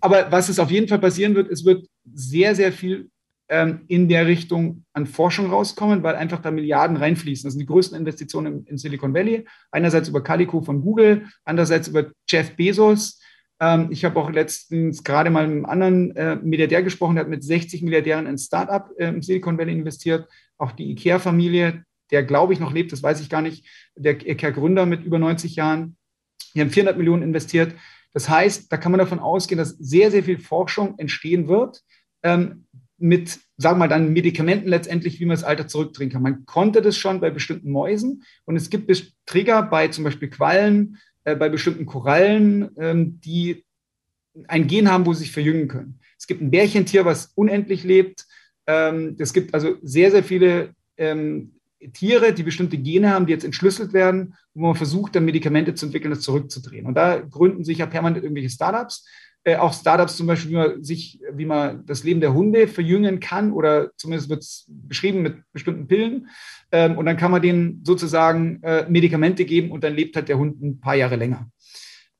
Aber was es auf jeden Fall passieren wird, es wird sehr, sehr viel ähm, in der Richtung an Forschung rauskommen, weil einfach da Milliarden reinfließen. Das sind die größten Investitionen in, in Silicon Valley. Einerseits über Calico von Google, andererseits über Jeff Bezos. Ähm, ich habe auch letztens gerade mal mit einem anderen äh, Milliardär gesprochen, der hat mit 60 Milliardären in Startup äh, im Silicon Valley investiert. Auch die IKEA-Familie, der glaube ich noch lebt, das weiß ich gar nicht, der IKEA-Gründer mit über 90 Jahren. Die haben 400 Millionen investiert. Das heißt, da kann man davon ausgehen, dass sehr, sehr viel Forschung entstehen wird. Ähm, mit, sagen wir mal, dann Medikamenten letztendlich, wie man das Alter zurückdrehen kann. Man konnte das schon bei bestimmten Mäusen und es gibt Trigger bei zum Beispiel Quallen, äh, bei bestimmten Korallen, ähm, die ein Gen haben, wo sie sich verjüngen können. Es gibt ein Bärchentier, was unendlich lebt. Ähm, es gibt also sehr, sehr viele ähm, Tiere, die bestimmte Gene haben, die jetzt entschlüsselt werden, wo man versucht, dann Medikamente zu entwickeln, das zurückzudrehen. Und da gründen sich ja permanent irgendwelche Startups äh, auch Startups zum Beispiel, wie man sich, wie man das Leben der Hunde verjüngen kann oder zumindest wird es beschrieben mit bestimmten Pillen. Ähm, und dann kann man denen sozusagen äh, Medikamente geben und dann lebt halt der Hund ein paar Jahre länger.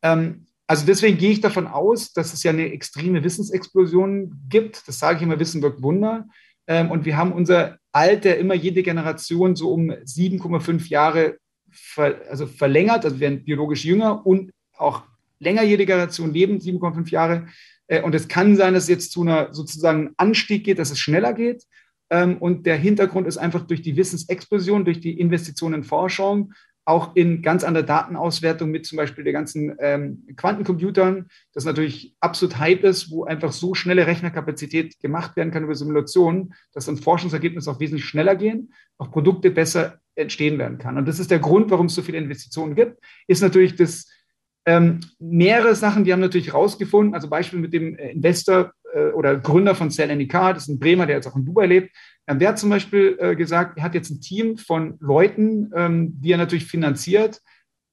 Ähm, also deswegen gehe ich davon aus, dass es ja eine extreme Wissensexplosion gibt. Das sage ich immer, Wissen wirkt Wunder. Ähm, und wir haben unser Alter immer jede Generation so um 7,5 Jahre ver, also verlängert, also wir werden biologisch jünger und auch länger jede Generation leben, 7,5 Jahre. Äh, und es kann sein, dass es jetzt zu einer sozusagen Anstieg geht, dass es schneller geht. Ähm, und der Hintergrund ist einfach durch die Wissensexplosion, durch die Investitionen in Forschung, auch in ganz andere Datenauswertung mit zum Beispiel der ganzen ähm, Quantencomputern, das natürlich absolut Hype ist, wo einfach so schnelle Rechnerkapazität gemacht werden kann über Simulationen, dass dann Forschungsergebnisse auch wesentlich schneller gehen, auch Produkte besser entstehen werden kann. Und das ist der Grund, warum es so viele Investitionen gibt, ist natürlich das ähm, mehrere Sachen, die haben natürlich rausgefunden, also Beispiel mit dem äh, Investor äh, oder Gründer von Cell NK, das ist ein Bremer, der jetzt auch in Dubai lebt. Ähm, der hat zum Beispiel äh, gesagt, er hat jetzt ein Team von Leuten, ähm, die er natürlich finanziert,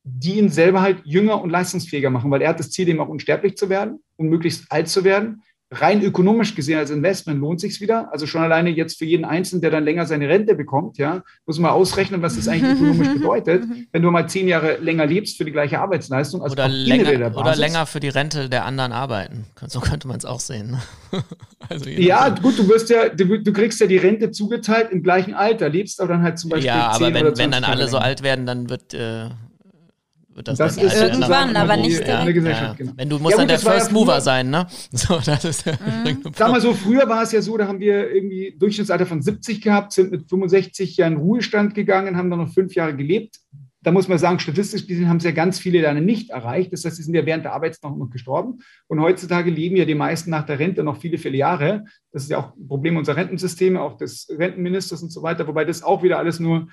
die ihn selber halt jünger und leistungsfähiger machen, weil er hat das Ziel, eben auch unsterblich zu werden und möglichst alt zu werden rein ökonomisch gesehen als Investment lohnt sich wieder. Also schon alleine jetzt für jeden Einzelnen, der dann länger seine Rente bekommt, ja, muss man ausrechnen, was das eigentlich ökonomisch bedeutet, wenn du mal zehn Jahre länger lebst für die gleiche Arbeitsleistung. Also oder, länger, oder länger für die Rente der anderen arbeiten. So könnte man es auch sehen. also ja, gut, du wirst ja, du, du, kriegst ja die Rente zugeteilt im gleichen Alter, lebst aber dann halt zum Beispiel. Ja, aber wenn, wenn dann alle so alt werden, dann wird äh, wird das, das ist irgendwann, aber nicht in der Gesellschaft. Ja. Genau. Wenn du musst ja, gut, dann der First ja Mover sein, ne? So, das ist mhm. Sag mal so, früher war es ja so, da haben wir irgendwie Durchschnittsalter von 70 gehabt, sind mit 65 Jahren in Ruhestand gegangen, haben dann noch fünf Jahre gelebt. Da muss man sagen, statistisch gesehen haben es ja ganz viele dann nicht erreicht. Das heißt, sie sind ja während der Arbeitszeit noch gestorben. Und heutzutage leben ja die meisten nach der Rente noch viele, viele Jahre. Das ist ja auch ein Problem unserer Rentensysteme, auch des Rentenministers und so weiter. Wobei das auch wieder alles nur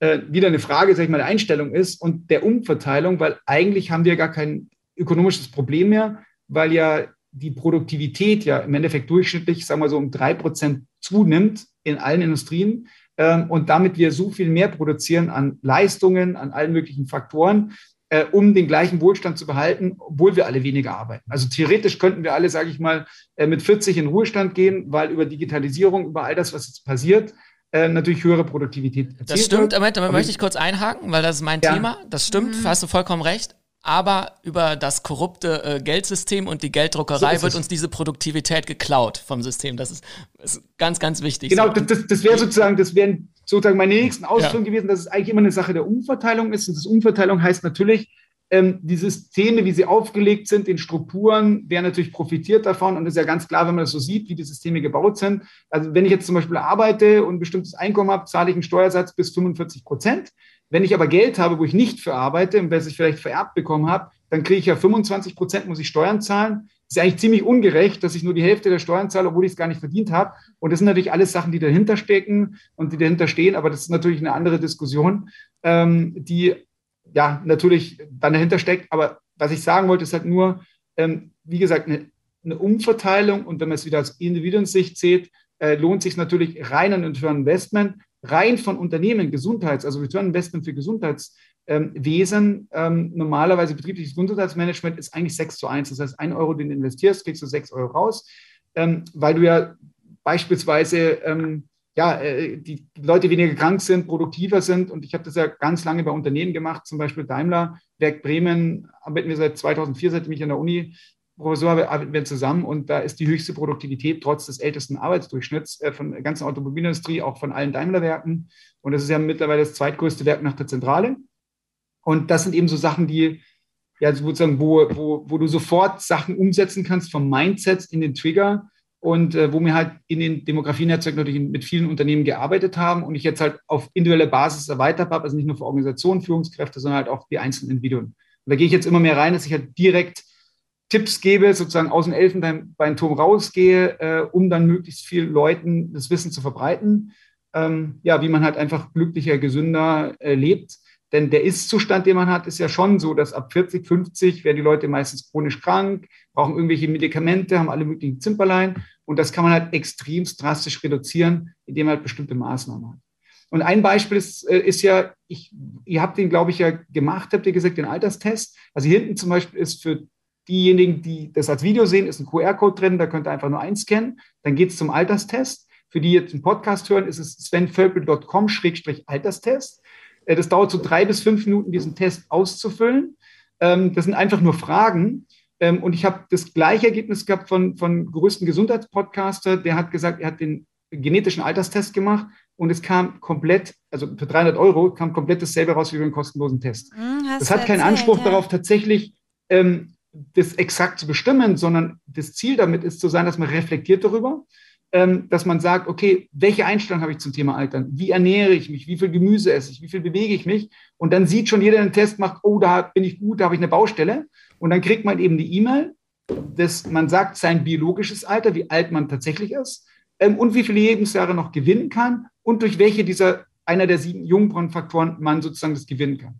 äh, wieder eine Frage, sag ich mal, der Einstellung ist und der Umverteilung, weil eigentlich haben wir gar kein ökonomisches Problem mehr, weil ja die Produktivität ja im Endeffekt durchschnittlich, sagen wir so, um drei Prozent zunimmt in allen Industrien ähm, und damit wir so viel mehr produzieren an Leistungen, an allen möglichen Faktoren, äh, um den gleichen Wohlstand zu behalten, obwohl wir alle weniger arbeiten. Also theoretisch könnten wir alle, sage ich mal, äh, mit 40 in Ruhestand gehen, weil über Digitalisierung, über all das, was jetzt passiert, äh, natürlich höhere Produktivität erzielt Das stimmt, Moment, damit möchte ich kurz einhaken, weil das ist mein ja. Thema. Das stimmt, mhm. hast du vollkommen recht. Aber über das korrupte äh, Geldsystem und die Gelddruckerei so wird uns diese Produktivität geklaut vom System. Das ist, ist ganz, ganz wichtig. Genau, das, das, das wäre sozusagen, das wären sozusagen meine nächsten Ausführungen ja. gewesen, dass es eigentlich immer eine Sache der Umverteilung ist. Und das Umverteilung heißt natürlich, ähm, die Systeme, wie sie aufgelegt sind, den Strukturen, wer natürlich profitiert davon. Und es ist ja ganz klar, wenn man das so sieht, wie die Systeme gebaut sind. Also wenn ich jetzt zum Beispiel arbeite und ein bestimmtes Einkommen habe, zahle ich einen Steuersatz bis 45 Prozent. Wenn ich aber Geld habe, wo ich nicht für arbeite und was ich vielleicht vererbt bekommen habe, dann kriege ich ja 25 Prozent, muss ich Steuern zahlen. Das ist eigentlich ziemlich ungerecht, dass ich nur die Hälfte der Steuern zahle, obwohl ich es gar nicht verdient habe. Und das sind natürlich alles Sachen, die dahinter stecken und die dahinter stehen. Aber das ist natürlich eine andere Diskussion, ähm, die ja, natürlich dann dahinter steckt. Aber was ich sagen wollte, ist halt nur, ähm, wie gesagt, eine, eine, Umverteilung und wenn man es wieder aus Individuensicht sieht, äh, lohnt sich natürlich rein ein Return Investment, rein von Unternehmen, Gesundheits, also Return Investment für Gesundheitswesen. Ähm, normalerweise betriebliches Gesundheitsmanagement ist eigentlich 6 zu 1. Das heißt, ein Euro, den du investierst, kriegst du 6 Euro raus, ähm, weil du ja beispielsweise ähm, ja, äh, die Leute weniger krank sind, produktiver sind. Und ich habe das ja ganz lange bei Unternehmen gemacht, zum Beispiel Daimler, Werk Bremen, arbeiten wir seit 2004, seitdem ich an der Uni Professor arbeiten wir zusammen und da ist die höchste Produktivität trotz des ältesten Arbeitsdurchschnitts äh, von der ganzen Automobilindustrie, auch von allen Daimler-Werken. Und das ist ja mittlerweile das zweitgrößte Werk nach der Zentrale. Und das sind eben so Sachen, die, ja, sozusagen, wo, wo, wo du sofort Sachen umsetzen kannst vom Mindset in den Trigger und äh, wo wir halt in den Demografienetzwerken natürlich mit vielen Unternehmen gearbeitet haben und ich jetzt halt auf individueller Basis erweitert habe, also nicht nur für Organisationen, Führungskräfte, sondern halt auch die einzelnen Individuen. Und da gehe ich jetzt immer mehr rein, dass ich halt direkt Tipps gebe, sozusagen aus dem Elfenbeinturm rausgehe, äh, um dann möglichst vielen Leuten das Wissen zu verbreiten. Ähm, ja, wie man halt einfach glücklicher, gesünder äh, lebt. Denn der Ist-Zustand, den man hat, ist ja schon so, dass ab 40, 50 werden die Leute meistens chronisch krank, brauchen irgendwelche Medikamente, haben alle möglichen Zimperlein. Und das kann man halt extrem drastisch reduzieren, indem man halt bestimmte Maßnahmen hat. Und ein Beispiel ist, äh, ist ja, ich, ihr habt den, glaube ich, ja gemacht, habt ihr gesagt, den Alterstest. Also hier hinten zum Beispiel ist für diejenigen, die das als Video sehen, ist ein QR-Code drin, da könnt ihr einfach nur einscannen. Dann geht es zum Alterstest. Für die jetzt den Podcast hören, ist es svenvölpel.com-alterstest. Äh, das dauert so drei bis fünf Minuten, diesen Test auszufüllen. Ähm, das sind einfach nur Fragen. Ähm, und ich habe das gleiche Ergebnis gehabt von, von größten Gesundheitspodcaster. Der hat gesagt, er hat den genetischen Alterstest gemacht und es kam komplett, also für 300 Euro, kam komplett dasselbe raus wie für einen kostenlosen Test. Hm, das hat keinen Anspruch ja. darauf, tatsächlich ähm, das exakt zu bestimmen, sondern das Ziel damit ist zu sein, dass man reflektiert darüber dass man sagt, okay, welche Einstellung habe ich zum Thema Altern? Wie ernähre ich mich? Wie viel Gemüse esse ich? Wie viel bewege ich mich? Und dann sieht schon jeder der einen Test macht, oh, da bin ich gut, da habe ich eine Baustelle. Und dann kriegt man eben die E-Mail, dass man sagt sein biologisches Alter, wie alt man tatsächlich ist ähm, und wie viele Lebensjahre noch gewinnen kann und durch welche dieser einer der sieben Jungbrunnenfaktoren man sozusagen das gewinnen kann.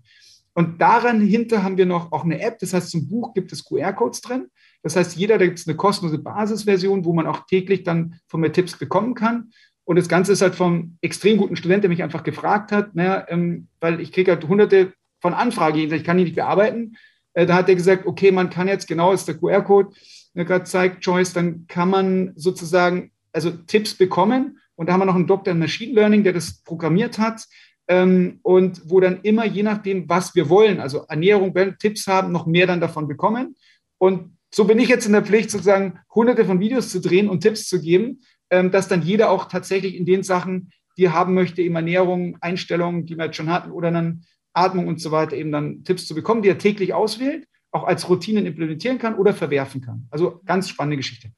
Und daran hinter haben wir noch auch eine App, das heißt, zum Buch gibt es QR-Codes drin. Das heißt, jeder, da gibt es eine kostenlose Basisversion, wo man auch täglich dann von mir Tipps bekommen kann. Und das Ganze ist halt vom extrem guten Student, der mich einfach gefragt hat, naja, ähm, weil ich kriege halt hunderte von Anfragen, ich kann die nicht bearbeiten. Äh, da hat er gesagt, okay, man kann jetzt, genau ist der QR-Code, der gerade zeigt, Joyce, dann kann man sozusagen also Tipps bekommen. Und da haben wir noch einen Doktor in Machine Learning, der das programmiert hat. Ähm, und wo dann immer, je nachdem, was wir wollen, also Ernährung, Tipps haben, noch mehr dann davon bekommen. Und so bin ich jetzt in der Pflicht, sozusagen hunderte von Videos zu drehen und Tipps zu geben, ähm, dass dann jeder auch tatsächlich in den Sachen, die er haben möchte, eben Ernährung, Einstellungen, die wir jetzt schon hatten, oder dann Atmung und so weiter, eben dann Tipps zu bekommen, die er täglich auswählt, auch als Routinen implementieren kann oder verwerfen kann. Also ganz spannende Geschichte.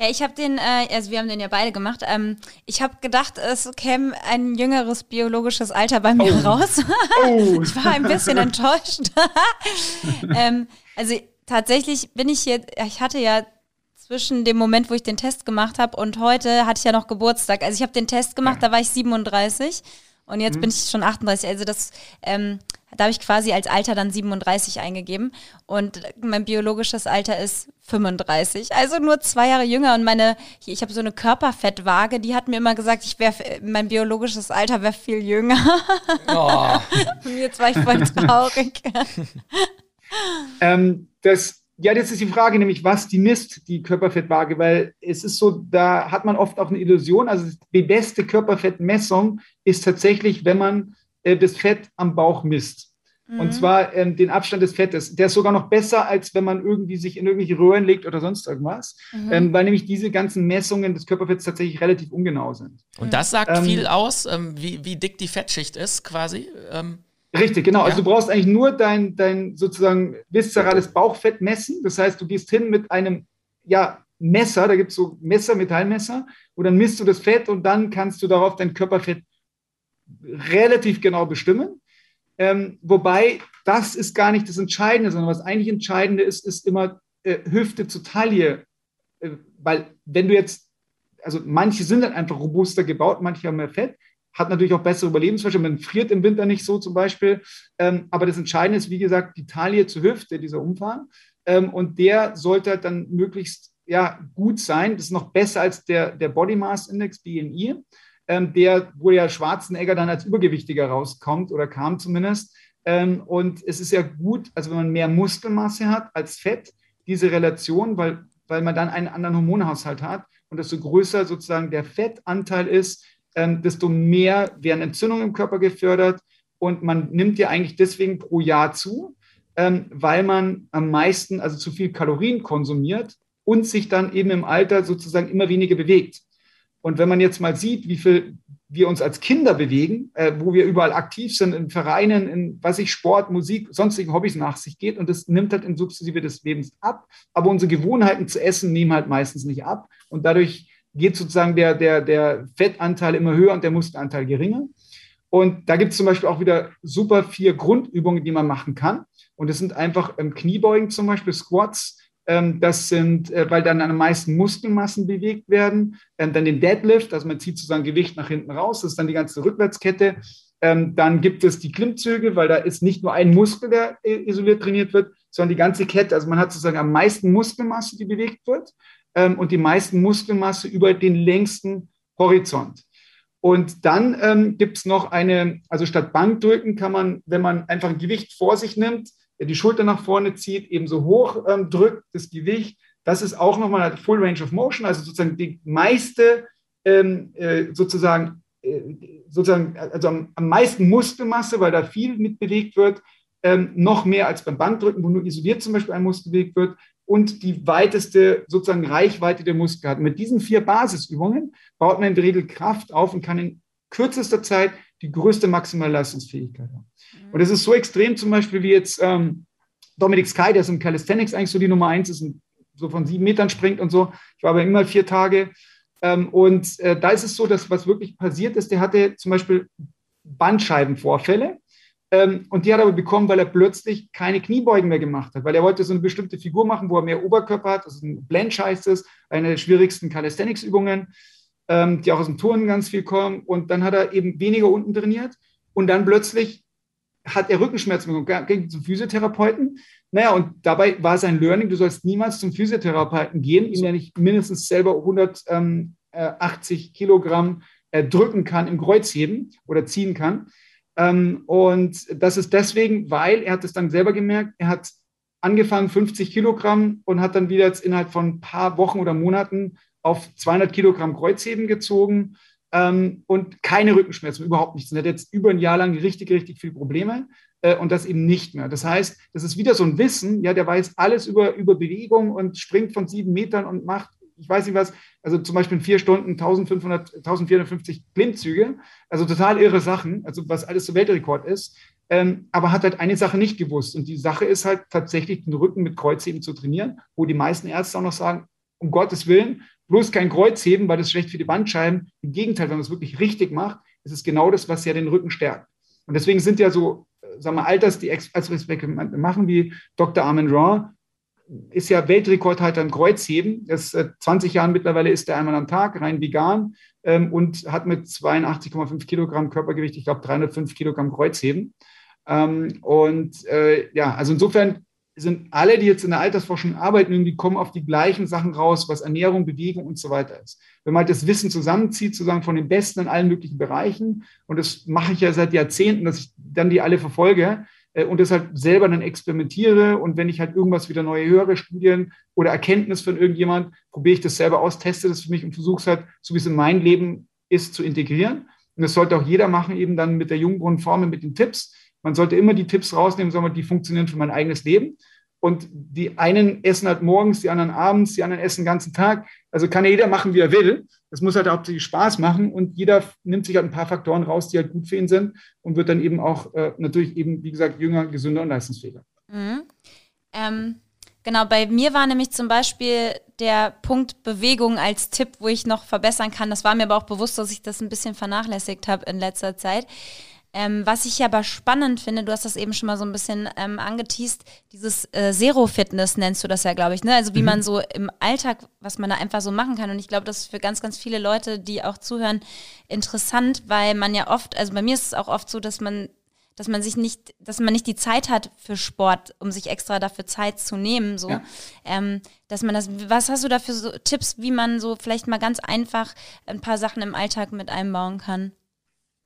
Ja, ich habe den, äh, also wir haben den ja beide gemacht. Ähm, ich habe gedacht, es käme ein jüngeres biologisches Alter bei mir oh. raus. Oh. ich war ein bisschen enttäuscht. ähm, also tatsächlich bin ich hier, ich hatte ja zwischen dem Moment, wo ich den Test gemacht habe und heute hatte ich ja noch Geburtstag. Also ich habe den Test gemacht, da war ich 37 und jetzt mhm. bin ich schon 38. Also das, ähm, da habe ich quasi als Alter dann 37 eingegeben und mein biologisches Alter ist 35. Also nur zwei Jahre jünger und meine, ich habe so eine Körperfettwaage, die hat mir immer gesagt, ich wäre, mein biologisches Alter wäre viel jünger. Oh. und jetzt war ich voll traurig. ähm, das, ja, das ist die Frage, nämlich was die misst, die Körperfettwaage, weil es ist so, da hat man oft auch eine Illusion. Also die beste Körperfettmessung ist tatsächlich, wenn man äh, das Fett am Bauch misst. Mhm. Und zwar ähm, den Abstand des Fettes. Der ist sogar noch besser, als wenn man irgendwie sich in irgendwelche Röhren legt oder sonst irgendwas, mhm. ähm, weil nämlich diese ganzen Messungen des Körperfetts tatsächlich relativ ungenau sind. Und das sagt ähm, viel aus, ähm, wie, wie dick die Fettschicht ist, quasi. Ähm, Richtig, genau. Also ja. Also du brauchst eigentlich nur dein, dein sozusagen viszerales Bauchfett messen. Das heißt, du gehst hin mit einem ja, Messer, da gibt es so Messer, Metallmesser, und dann misst du das Fett und dann kannst du darauf dein Körperfett relativ genau bestimmen. Ähm, wobei das ist gar nicht das Entscheidende, sondern was eigentlich Entscheidende ist, ist immer äh, Hüfte zu Taille. Äh, weil wenn du jetzt, also manche sind dann einfach robuster gebaut, manche haben mehr Fett hat natürlich auch bessere Überlebensfähigkeit. Man friert im Winter nicht so zum Beispiel. Ähm, aber das Entscheidende ist, wie gesagt, die Taille zur Hüfte, dieser Umfang. Ähm, und der sollte dann möglichst ja, gut sein. Das ist noch besser als der, der Body Mass Index, BMI, ähm, der, wo ja Schwarzenegger dann als Übergewichtiger rauskommt oder kam zumindest. Ähm, und es ist ja gut, also wenn man mehr Muskelmasse hat als Fett, diese Relation, weil, weil man dann einen anderen Hormonhaushalt hat und desto größer sozusagen der Fettanteil ist, ähm, desto mehr werden Entzündungen im Körper gefördert und man nimmt ja eigentlich deswegen pro Jahr zu, ähm, weil man am meisten, also zu viel Kalorien konsumiert und sich dann eben im Alter sozusagen immer weniger bewegt. Und wenn man jetzt mal sieht, wie viel wir uns als Kinder bewegen, äh, wo wir überall aktiv sind, in Vereinen, in was ich Sport, Musik, sonstigen Hobbys nach sich geht und das nimmt halt in Sukzessive des Lebens ab. Aber unsere Gewohnheiten zu essen nehmen halt meistens nicht ab und dadurch geht sozusagen der, der, der Fettanteil immer höher und der Muskelanteil geringer. Und da gibt es zum Beispiel auch wieder super vier Grundübungen, die man machen kann. Und das sind einfach ähm, Kniebeugen zum Beispiel, Squats, ähm, das sind, äh, weil dann am meisten Muskelmassen bewegt werden. Ähm, dann den Deadlift, also man zieht sozusagen Gewicht nach hinten raus, das ist dann die ganze Rückwärtskette. Ähm, dann gibt es die Klimmzüge, weil da ist nicht nur ein Muskel, der äh, isoliert trainiert wird, sondern die ganze Kette. Also man hat sozusagen am meisten Muskelmasse, die bewegt wird und die meisten Muskelmasse über den längsten Horizont. Und dann ähm, gibt es noch eine, also statt Bankdrücken kann man, wenn man einfach ein Gewicht vor sich nimmt, die Schulter nach vorne zieht, ebenso hoch ähm, drückt, das Gewicht. Das ist auch nochmal Full Range of Motion, also sozusagen die meiste, ähm, äh, sozusagen, äh, sozusagen, also am, am, meisten Muskelmasse, weil da viel mit bewegt wird, ähm, noch mehr als beim Bankdrücken, wo nur isoliert zum Beispiel ein Muskel bewegt wird und die weiteste sozusagen Reichweite der Muskel hat. Mit diesen vier Basisübungen baut man in der Regel Kraft auf und kann in kürzester Zeit die größte maximale Leistungsfähigkeit haben. Mhm. Und es ist so extrem zum Beispiel wie jetzt ähm, Dominik Sky, der ist im Calisthenics eigentlich so die Nummer eins ist, und so von sieben Metern springt und so. Ich war aber immer vier Tage. Ähm, und äh, da ist es so, dass was wirklich passiert ist, der hatte zum Beispiel Bandscheibenvorfälle. Ähm, und die hat er aber bekommen, weil er plötzlich keine Kniebeugen mehr gemacht hat, weil er wollte so eine bestimmte Figur machen, wo er mehr Oberkörper hat. Das ist ein Blench heißt es, eine der schwierigsten Calisthenics-Übungen, ähm, die auch aus dem Turnen ganz viel kommen. Und dann hat er eben weniger unten trainiert und dann plötzlich hat er Rückenschmerzen bekommen, ging zum Physiotherapeuten. Naja, und dabei war sein Learning, du sollst niemals zum Physiotherapeuten gehen, ihm ja nicht mindestens selber 180 ähm, äh, Kilogramm äh, drücken kann im Kreuzheben oder ziehen kann. Ähm, und das ist deswegen, weil er hat es dann selber gemerkt, er hat angefangen 50 Kilogramm und hat dann wieder jetzt innerhalb von ein paar Wochen oder Monaten auf 200 Kilogramm Kreuzheben gezogen ähm, und keine Rückenschmerzen, überhaupt nichts. Er hat jetzt über ein Jahr lang richtig, richtig viele Probleme äh, und das eben nicht mehr. Das heißt, das ist wieder so ein Wissen, ja, der weiß alles über, über Bewegung und springt von sieben Metern und macht, ich weiß nicht was, also zum Beispiel in vier Stunden 1500, 1450 Klimmzüge, also total irre Sachen, also was alles so Weltrekord ist. Ähm, aber hat halt eine Sache nicht gewusst. Und die Sache ist halt tatsächlich, den Rücken mit Kreuzheben zu trainieren, wo die meisten Ärzte auch noch sagen, um Gottes Willen, bloß kein Kreuzheben, weil das schlecht für die Bandscheiben. Im Gegenteil, wenn man es wirklich richtig macht, ist es genau das, was ja den Rücken stärkt. Und deswegen sind ja so, äh, sagen wir, Alters, die Expresswege machen, wie Dr. Armin Raw, ist ja Weltrekordhalter im Kreuzheben. Das, seit 20 Jahren mittlerweile ist er einmal am Tag, rein vegan ähm, und hat mit 82,5 Kilogramm Körpergewicht, ich glaube 305 Kilogramm Kreuzheben. Ähm, und äh, ja, also insofern sind alle, die jetzt in der Altersforschung arbeiten, irgendwie kommen auf die gleichen Sachen raus, was Ernährung, Bewegung und so weiter ist. Wenn man halt das Wissen zusammenzieht, sozusagen von den Besten in allen möglichen Bereichen, und das mache ich ja seit Jahrzehnten, dass ich dann die alle verfolge äh, und das halt selber dann experimentiere und wenn ich halt irgendwas wieder neue höhere Studien oder Erkenntnis von irgendjemand, probiere ich das selber aus, teste das für mich und versuche es halt, so wie es in mein Leben ist, zu integrieren. Und das sollte auch jeder machen, eben dann mit der Jungbrunnenformel, mit den Tipps man sollte immer die Tipps rausnehmen, sondern die funktionieren für mein eigenes Leben. Und die einen essen halt morgens, die anderen abends, die anderen essen den ganzen Tag. Also kann ja jeder machen, wie er will. Das muss halt hauptsächlich Spaß machen und jeder nimmt sich halt ein paar Faktoren raus, die halt gut für ihn sind und wird dann eben auch äh, natürlich eben, wie gesagt, jünger, gesünder und leistungsfähiger. Mhm. Ähm, genau, bei mir war nämlich zum Beispiel der Punkt Bewegung als Tipp, wo ich noch verbessern kann. Das war mir aber auch bewusst, dass ich das ein bisschen vernachlässigt habe in letzter Zeit. Ähm, was ich aber spannend finde, du hast das eben schon mal so ein bisschen ähm, angeteased, dieses äh, Zero-Fitness nennst du das ja, glaube ich, ne? Also wie mhm. man so im Alltag, was man da einfach so machen kann. Und ich glaube, das ist für ganz, ganz viele Leute, die auch zuhören, interessant, weil man ja oft, also bei mir ist es auch oft so, dass man dass man sich nicht, dass man nicht die Zeit hat für Sport, um sich extra dafür Zeit zu nehmen. So, ja. ähm, dass man das. Was hast du da für so Tipps, wie man so vielleicht mal ganz einfach ein paar Sachen im Alltag mit einbauen kann?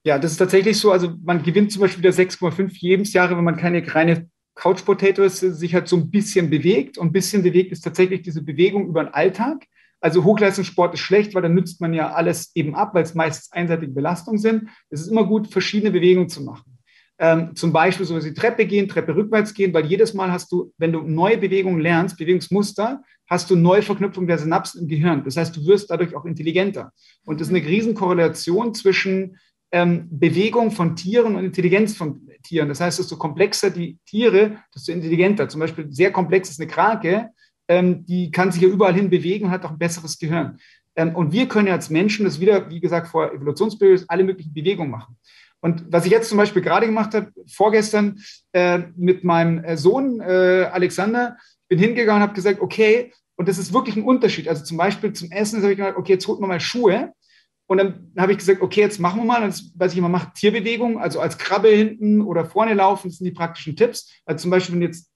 Ja, das ist tatsächlich so. Also man gewinnt zum Beispiel wieder 6,5 Lebensjahre, wenn man keine reine Couch Potato ist, sich halt so ein bisschen bewegt. Und ein bisschen bewegt ist tatsächlich diese Bewegung über den Alltag. Also Hochleistungssport ist schlecht, weil dann nützt man ja alles eben ab, weil es meistens einseitige Belastungen sind. Es ist immer gut, verschiedene Bewegungen zu machen. Ähm, zum Beispiel so die Treppe gehen, Treppe rückwärts gehen, weil jedes Mal hast du, wenn du neue Bewegungen lernst, Bewegungsmuster, hast du neue Verknüpfung der Synapsen im Gehirn. Das heißt, du wirst dadurch auch intelligenter. Und das ist eine Riesenkorrelation zwischen ähm, Bewegung von Tieren und Intelligenz von Tieren. Das heißt, desto komplexer die Tiere, desto intelligenter. Zum Beispiel sehr komplex ist eine Krake, ähm, die kann sich ja überall hin bewegen hat auch ein besseres Gehirn. Ähm, und wir können ja als Menschen das wieder, wie gesagt, vor Evolutionsbild alle möglichen Bewegungen machen. Und was ich jetzt zum Beispiel gerade gemacht habe, vorgestern äh, mit meinem äh, Sohn äh, Alexander, bin hingegangen und habe gesagt, okay, und das ist wirklich ein Unterschied. Also zum Beispiel zum Essen habe ich gesagt, okay, jetzt holt man mal Schuhe. Und dann habe ich gesagt, okay, jetzt machen wir mal, das, was ich immer mache, Tierbewegungen, also als Krabbe hinten oder vorne laufen, das sind die praktischen Tipps. Also zum Beispiel, wenn jetzt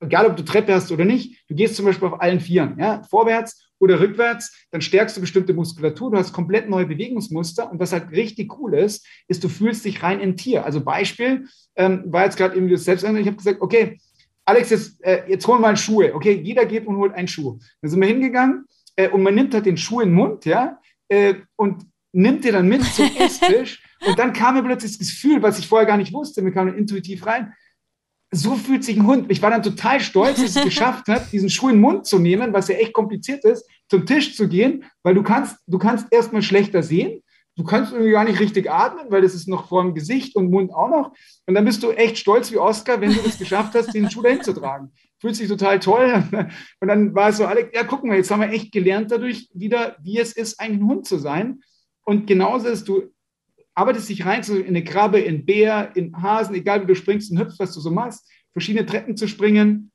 egal ob du Treppe hast oder nicht, du gehst zum Beispiel auf allen Vieren, ja, vorwärts oder rückwärts, dann stärkst du bestimmte Muskulatur, du hast komplett neue Bewegungsmuster und was halt richtig cool ist, ist, du fühlst dich rein in Tier. Also Beispiel, ähm, war jetzt gerade irgendwie das selbst, ich habe gesagt, okay, Alex, jetzt, äh, jetzt holen wir mal Schuhe. Okay, jeder geht und holt einen Schuh. Dann sind wir hingegangen äh, und man nimmt halt den Schuh in den Mund, ja, äh, und nimmt den dann mit zum Esstisch. und dann kam mir plötzlich das Gefühl, was ich vorher gar nicht wusste, mir kam intuitiv rein, so fühlt sich ein Hund. Ich war dann total stolz, dass es geschafft hat, diesen Schuh in den Mund zu nehmen, was ja echt kompliziert ist, zum Tisch zu gehen, weil du kannst, du kannst erstmal schlechter sehen. Du kannst irgendwie gar nicht richtig atmen, weil das ist noch vor dem Gesicht und Mund auch noch. Und dann bist du echt stolz wie Oscar, wenn du es geschafft hast, den Schuh dahin zu tragen. Fühlt sich total toll. Und dann war es so, Alex, ja, guck mal, jetzt haben wir echt gelernt dadurch wieder, wie es ist, eigentlich ein Hund zu sein. Und genauso ist du, arbeitest dich rein in eine Krabbe, in Bär, in Hasen, egal wie du springst und hüpfst, was du so machst, verschiedene Treppen zu springen,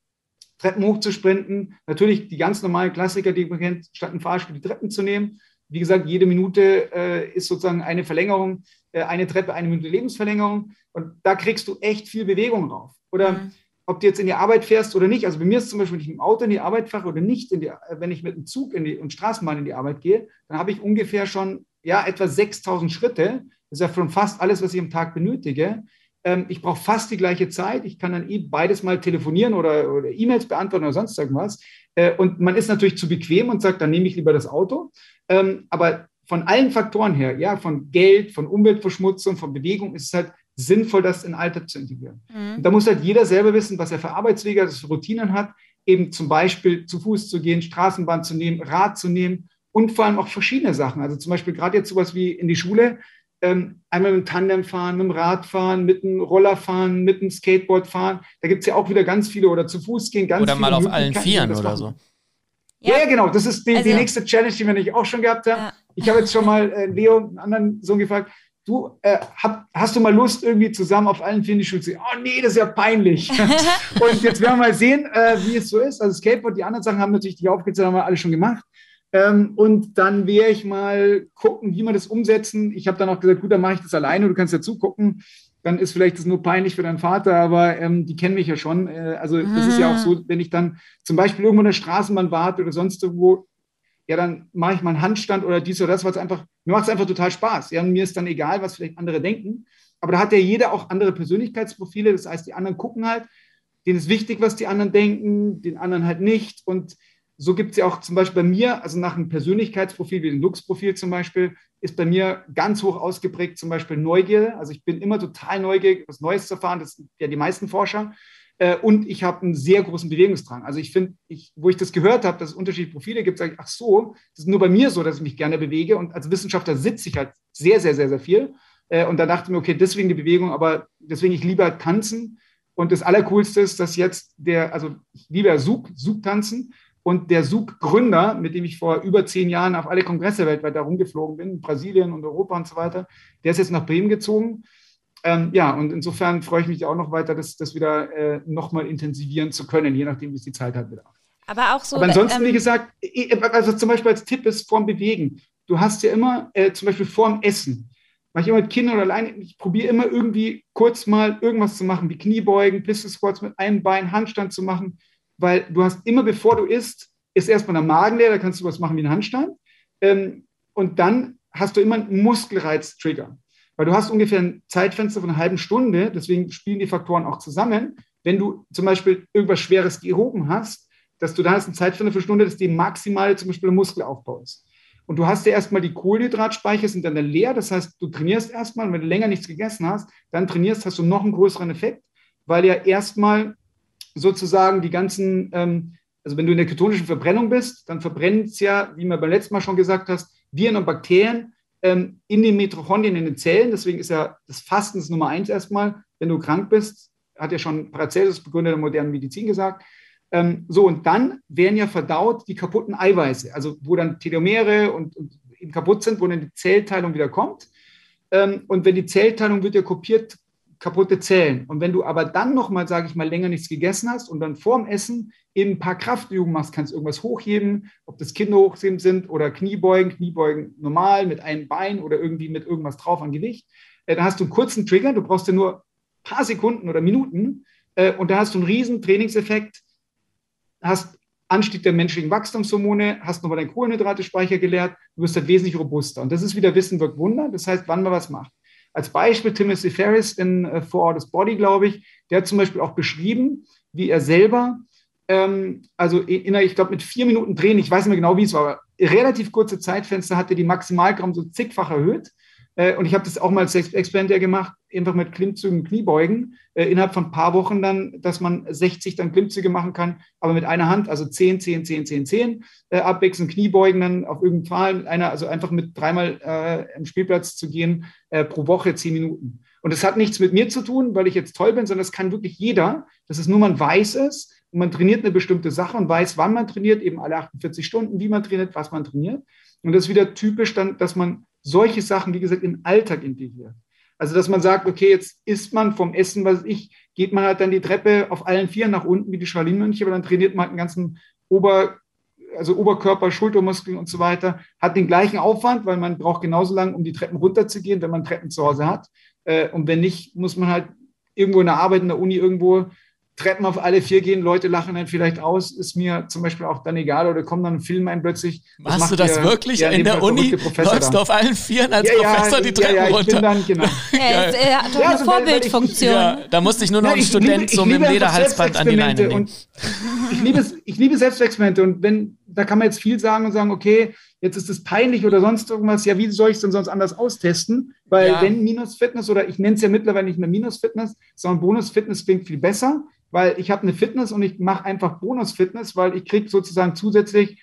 Treppen hoch zu sprinten. Natürlich die ganz normalen Klassiker, die man kennt, statt ein Fahrstuhl die Treppen zu nehmen. Wie gesagt, jede Minute äh, ist sozusagen eine Verlängerung, äh, eine Treppe, eine Minute Lebensverlängerung. Und da kriegst du echt viel Bewegung drauf. Oder mhm. ob du jetzt in die Arbeit fährst oder nicht. Also bei mir ist zum Beispiel, wenn ich im Auto in die Arbeit fahre oder nicht, die, wenn ich mit dem Zug die, und Straßenbahn in die Arbeit gehe, dann habe ich ungefähr schon ja, etwa 6000 Schritte. Das ist ja schon fast alles, was ich am Tag benötige. Ähm, ich brauche fast die gleiche Zeit. Ich kann dann eh beides mal telefonieren oder, oder E-Mails beantworten oder sonst irgendwas. Äh, und man ist natürlich zu bequem und sagt, dann nehme ich lieber das Auto. Ähm, aber von allen Faktoren her, ja, von Geld, von Umweltverschmutzung, von Bewegung, ist es halt sinnvoll, das in den Alltag zu integrieren. Mhm. Und da muss halt jeder selber wissen, was er für Arbeitswege, also für Routinen hat, eben zum Beispiel zu Fuß zu gehen, Straßenbahn zu nehmen, Rad zu nehmen und vor allem auch verschiedene Sachen. Also zum Beispiel gerade jetzt sowas wie in die Schule, ähm, einmal mit dem Tandem fahren, mit dem Rad fahren, mit dem Roller fahren, mit dem Skateboard fahren. Da gibt es ja auch wieder ganz viele oder zu Fuß gehen, ganz oder viele. Oder mal auf allen Vieren oder machen. so. Ja. ja, genau. Das ist die, also, die, nächste Challenge, die wir nicht auch schon gehabt haben. Ja. Ich habe jetzt schon mal äh, Leo, einen anderen Sohn, gefragt, du, äh, hab, hast du mal Lust, irgendwie zusammen auf allen Vieren die Schule zu gehen? Oh nee, das ist ja peinlich. und jetzt werden wir mal sehen, äh, wie es so ist. Also Skateboard, die anderen Sachen haben natürlich, die aufgezählt haben wir alle schon gemacht. Ähm, und dann werde ich mal gucken, wie wir das umsetzen. Ich habe dann auch gesagt, gut, dann mache ich das alleine, du kannst ja zugucken. Dann ist vielleicht das nur peinlich für deinen Vater, aber ähm, die kennen mich ja schon. Äh, also das ah. ist ja auch so, wenn ich dann zum Beispiel irgendwo in der Straßenbahn warte oder sonst irgendwo, ja, dann mache ich mal einen Handstand oder dies oder das, was einfach, mir macht es einfach total Spaß. Ja, mir ist dann egal, was vielleicht andere denken. Aber da hat ja jeder auch andere Persönlichkeitsprofile. Das heißt, die anderen gucken halt, denen ist wichtig, was die anderen denken, den anderen halt nicht. Und so gibt es ja auch zum Beispiel bei mir, also nach einem Persönlichkeitsprofil wie dem Lux-Profil zum Beispiel, ist bei mir ganz hoch ausgeprägt zum Beispiel Neugier. Also ich bin immer total neugierig, was Neues zu erfahren. Das sind ja die meisten Forscher. Äh, und ich habe einen sehr großen Bewegungsdrang. Also ich finde, ich, wo ich das gehört habe, dass es unterschiedliche Profile gibt, sage ich, ach so, das ist nur bei mir so, dass ich mich gerne bewege. Und als Wissenschaftler sitze ich halt sehr, sehr, sehr, sehr viel. Äh, und da dachte ich mir, okay, deswegen die Bewegung, aber deswegen ich lieber tanzen. Und das Allercoolste ist, dass jetzt der, also ich liebe ja Zug tanzen. Und der SUG-Gründer, mit dem ich vor über zehn Jahren auf alle Kongresse weltweit herumgeflogen bin, Brasilien und Europa und so weiter, der ist jetzt nach Bremen gezogen. Ähm, ja, und insofern freue ich mich auch noch weiter, das, das wieder äh, nochmal intensivieren zu können, je nachdem, wie es die Zeit hat wieder. Aber auch so. Aber ansonsten, ähm, wie gesagt, also zum Beispiel als Tipp ist vorm Bewegen. Du hast ja immer, äh, zum Beispiel vorm Essen, mache ich immer mit Kindern oder alleine. Ich probiere immer irgendwie kurz mal irgendwas zu machen, wie Kniebeugen, Pistol Squats mit einem Bein, Handstand zu machen, weil du hast immer, bevor du isst, ist erstmal der Magen leer, da kannst du was machen wie einen Handstand. Ähm, und dann hast du immer einen Muskelreiz-Trigger. Weil du hast ungefähr ein Zeitfenster von einer halben Stunde, deswegen spielen die Faktoren auch zusammen. Wenn du zum Beispiel irgendwas Schweres gehoben hast, dass du da hast ein Zeitfenster für eine Stunde, dass die maximale zum Beispiel Muskelaufbau ist. Und du hast ja erstmal die Kohlenhydratspeicher sind dann leer. Das heißt, du trainierst erstmal, wenn du länger nichts gegessen hast, dann trainierst, hast du noch einen größeren Effekt, weil ja erstmal sozusagen die ganzen, ähm, also wenn du in der ketonischen Verbrennung bist, dann verbrennt es ja, wie man beim letzten Mal schon gesagt hast, Viren und Bakterien ähm, in den Mitochondrien, in den Zellen. Deswegen ist ja das Fasten das Nummer eins erstmal. Wenn du krank bist, hat ja schon Paracelsus, Begründer der modernen Medizin, gesagt, ähm, so, und dann werden ja verdaut die kaputten Eiweiße, also wo dann Telomere und, und eben kaputt sind, wo dann die Zellteilung wieder kommt. Ähm, und wenn die Zellteilung wird ja kopiert, kaputte Zellen. Und wenn du aber dann nochmal, sage ich mal, länger nichts gegessen hast und dann vorm Essen eben ein paar Kraftübungen machst, kannst irgendwas hochheben, ob das Kinder hochheben sind oder Kniebeugen, Kniebeugen normal mit einem Bein oder irgendwie mit irgendwas drauf an Gewicht, äh, dann hast du einen kurzen Trigger, du brauchst ja nur ein paar Sekunden oder Minuten äh, und da hast du einen riesen Trainingseffekt, hast Anstieg der menschlichen Wachstumshormone, hast nochmal deinen Kohlenhydrate-Speicher geleert, du wirst halt wesentlich robuster. Und das ist wieder Wissen wirkt Wunder. Das heißt, wann man was macht. Als Beispiel Timothy Ferris in uh, Four Orders Body, glaube ich, der hat zum Beispiel auch beschrieben, wie er selber, ähm, also in, ich glaube, mit vier Minuten drehen, ich weiß nicht mehr genau, wie es war, aber relativ kurze Zeitfenster hat er die Maximalgramm so zigfach erhöht. Äh, und ich habe das auch mal als Experimenter gemacht, einfach mit Klimmzügen, Kniebeugen, äh, innerhalb von ein paar Wochen dann, dass man 60 dann Klimmzüge machen kann, aber mit einer Hand, also 10, 10, 10, 10, 10, äh, abwechselnd Kniebeugen dann auf irgendeinen Fall, mit einer, also einfach mit dreimal äh, im Spielplatz zu gehen, äh, pro Woche 10 Minuten. Und das hat nichts mit mir zu tun, weil ich jetzt toll bin, sondern das kann wirklich jeder. Das ist nur, man weiß es und man trainiert eine bestimmte Sache und weiß, wann man trainiert, eben alle 48 Stunden, wie man trainiert, was man trainiert. Und das ist wieder typisch dann, dass man solche Sachen, wie gesagt, im Alltag integriert. Also, dass man sagt, okay, jetzt isst man vom Essen, was ich, geht man halt dann die Treppe auf allen Vieren nach unten wie die Shaolin-Mönche, aber dann trainiert man halt den ganzen Ober, also Oberkörper, Schultermuskeln und so weiter, hat den gleichen Aufwand, weil man braucht genauso lange, um die Treppen runterzugehen, wenn man Treppen zu Hause hat. Äh, und wenn nicht, muss man halt irgendwo in der Arbeit, in der Uni irgendwo Treppen auf alle vier gehen, Leute lachen dann vielleicht aus, ist mir zum Beispiel auch dann egal oder kommen dann ein Film ein plötzlich. Machst du das der, wirklich? Ja, in, der Uni läufst du auf allen Vieren als ja, Professor die Treppen ja, ja, runter? Dann, genau. er, er hat doch eine also, Vorbildfunktion. Ja, da musste ich nur noch einen Student liebe, so mit dem Lederhalsband an die Leine nehmen. Ich liebe, es, ich liebe Selbstexperimente und wenn, da kann man jetzt viel sagen und sagen, okay, jetzt ist es peinlich oder sonst irgendwas, ja, wie soll ich es denn sonst anders austesten? Weil wenn Minus-Fitness oder ich nenne es ja mittlerweile nicht mehr Minus-Fitness, sondern Bonus-Fitness klingt viel besser weil ich habe eine Fitness und ich mache einfach Bonus-Fitness, weil ich kriege sozusagen zusätzlich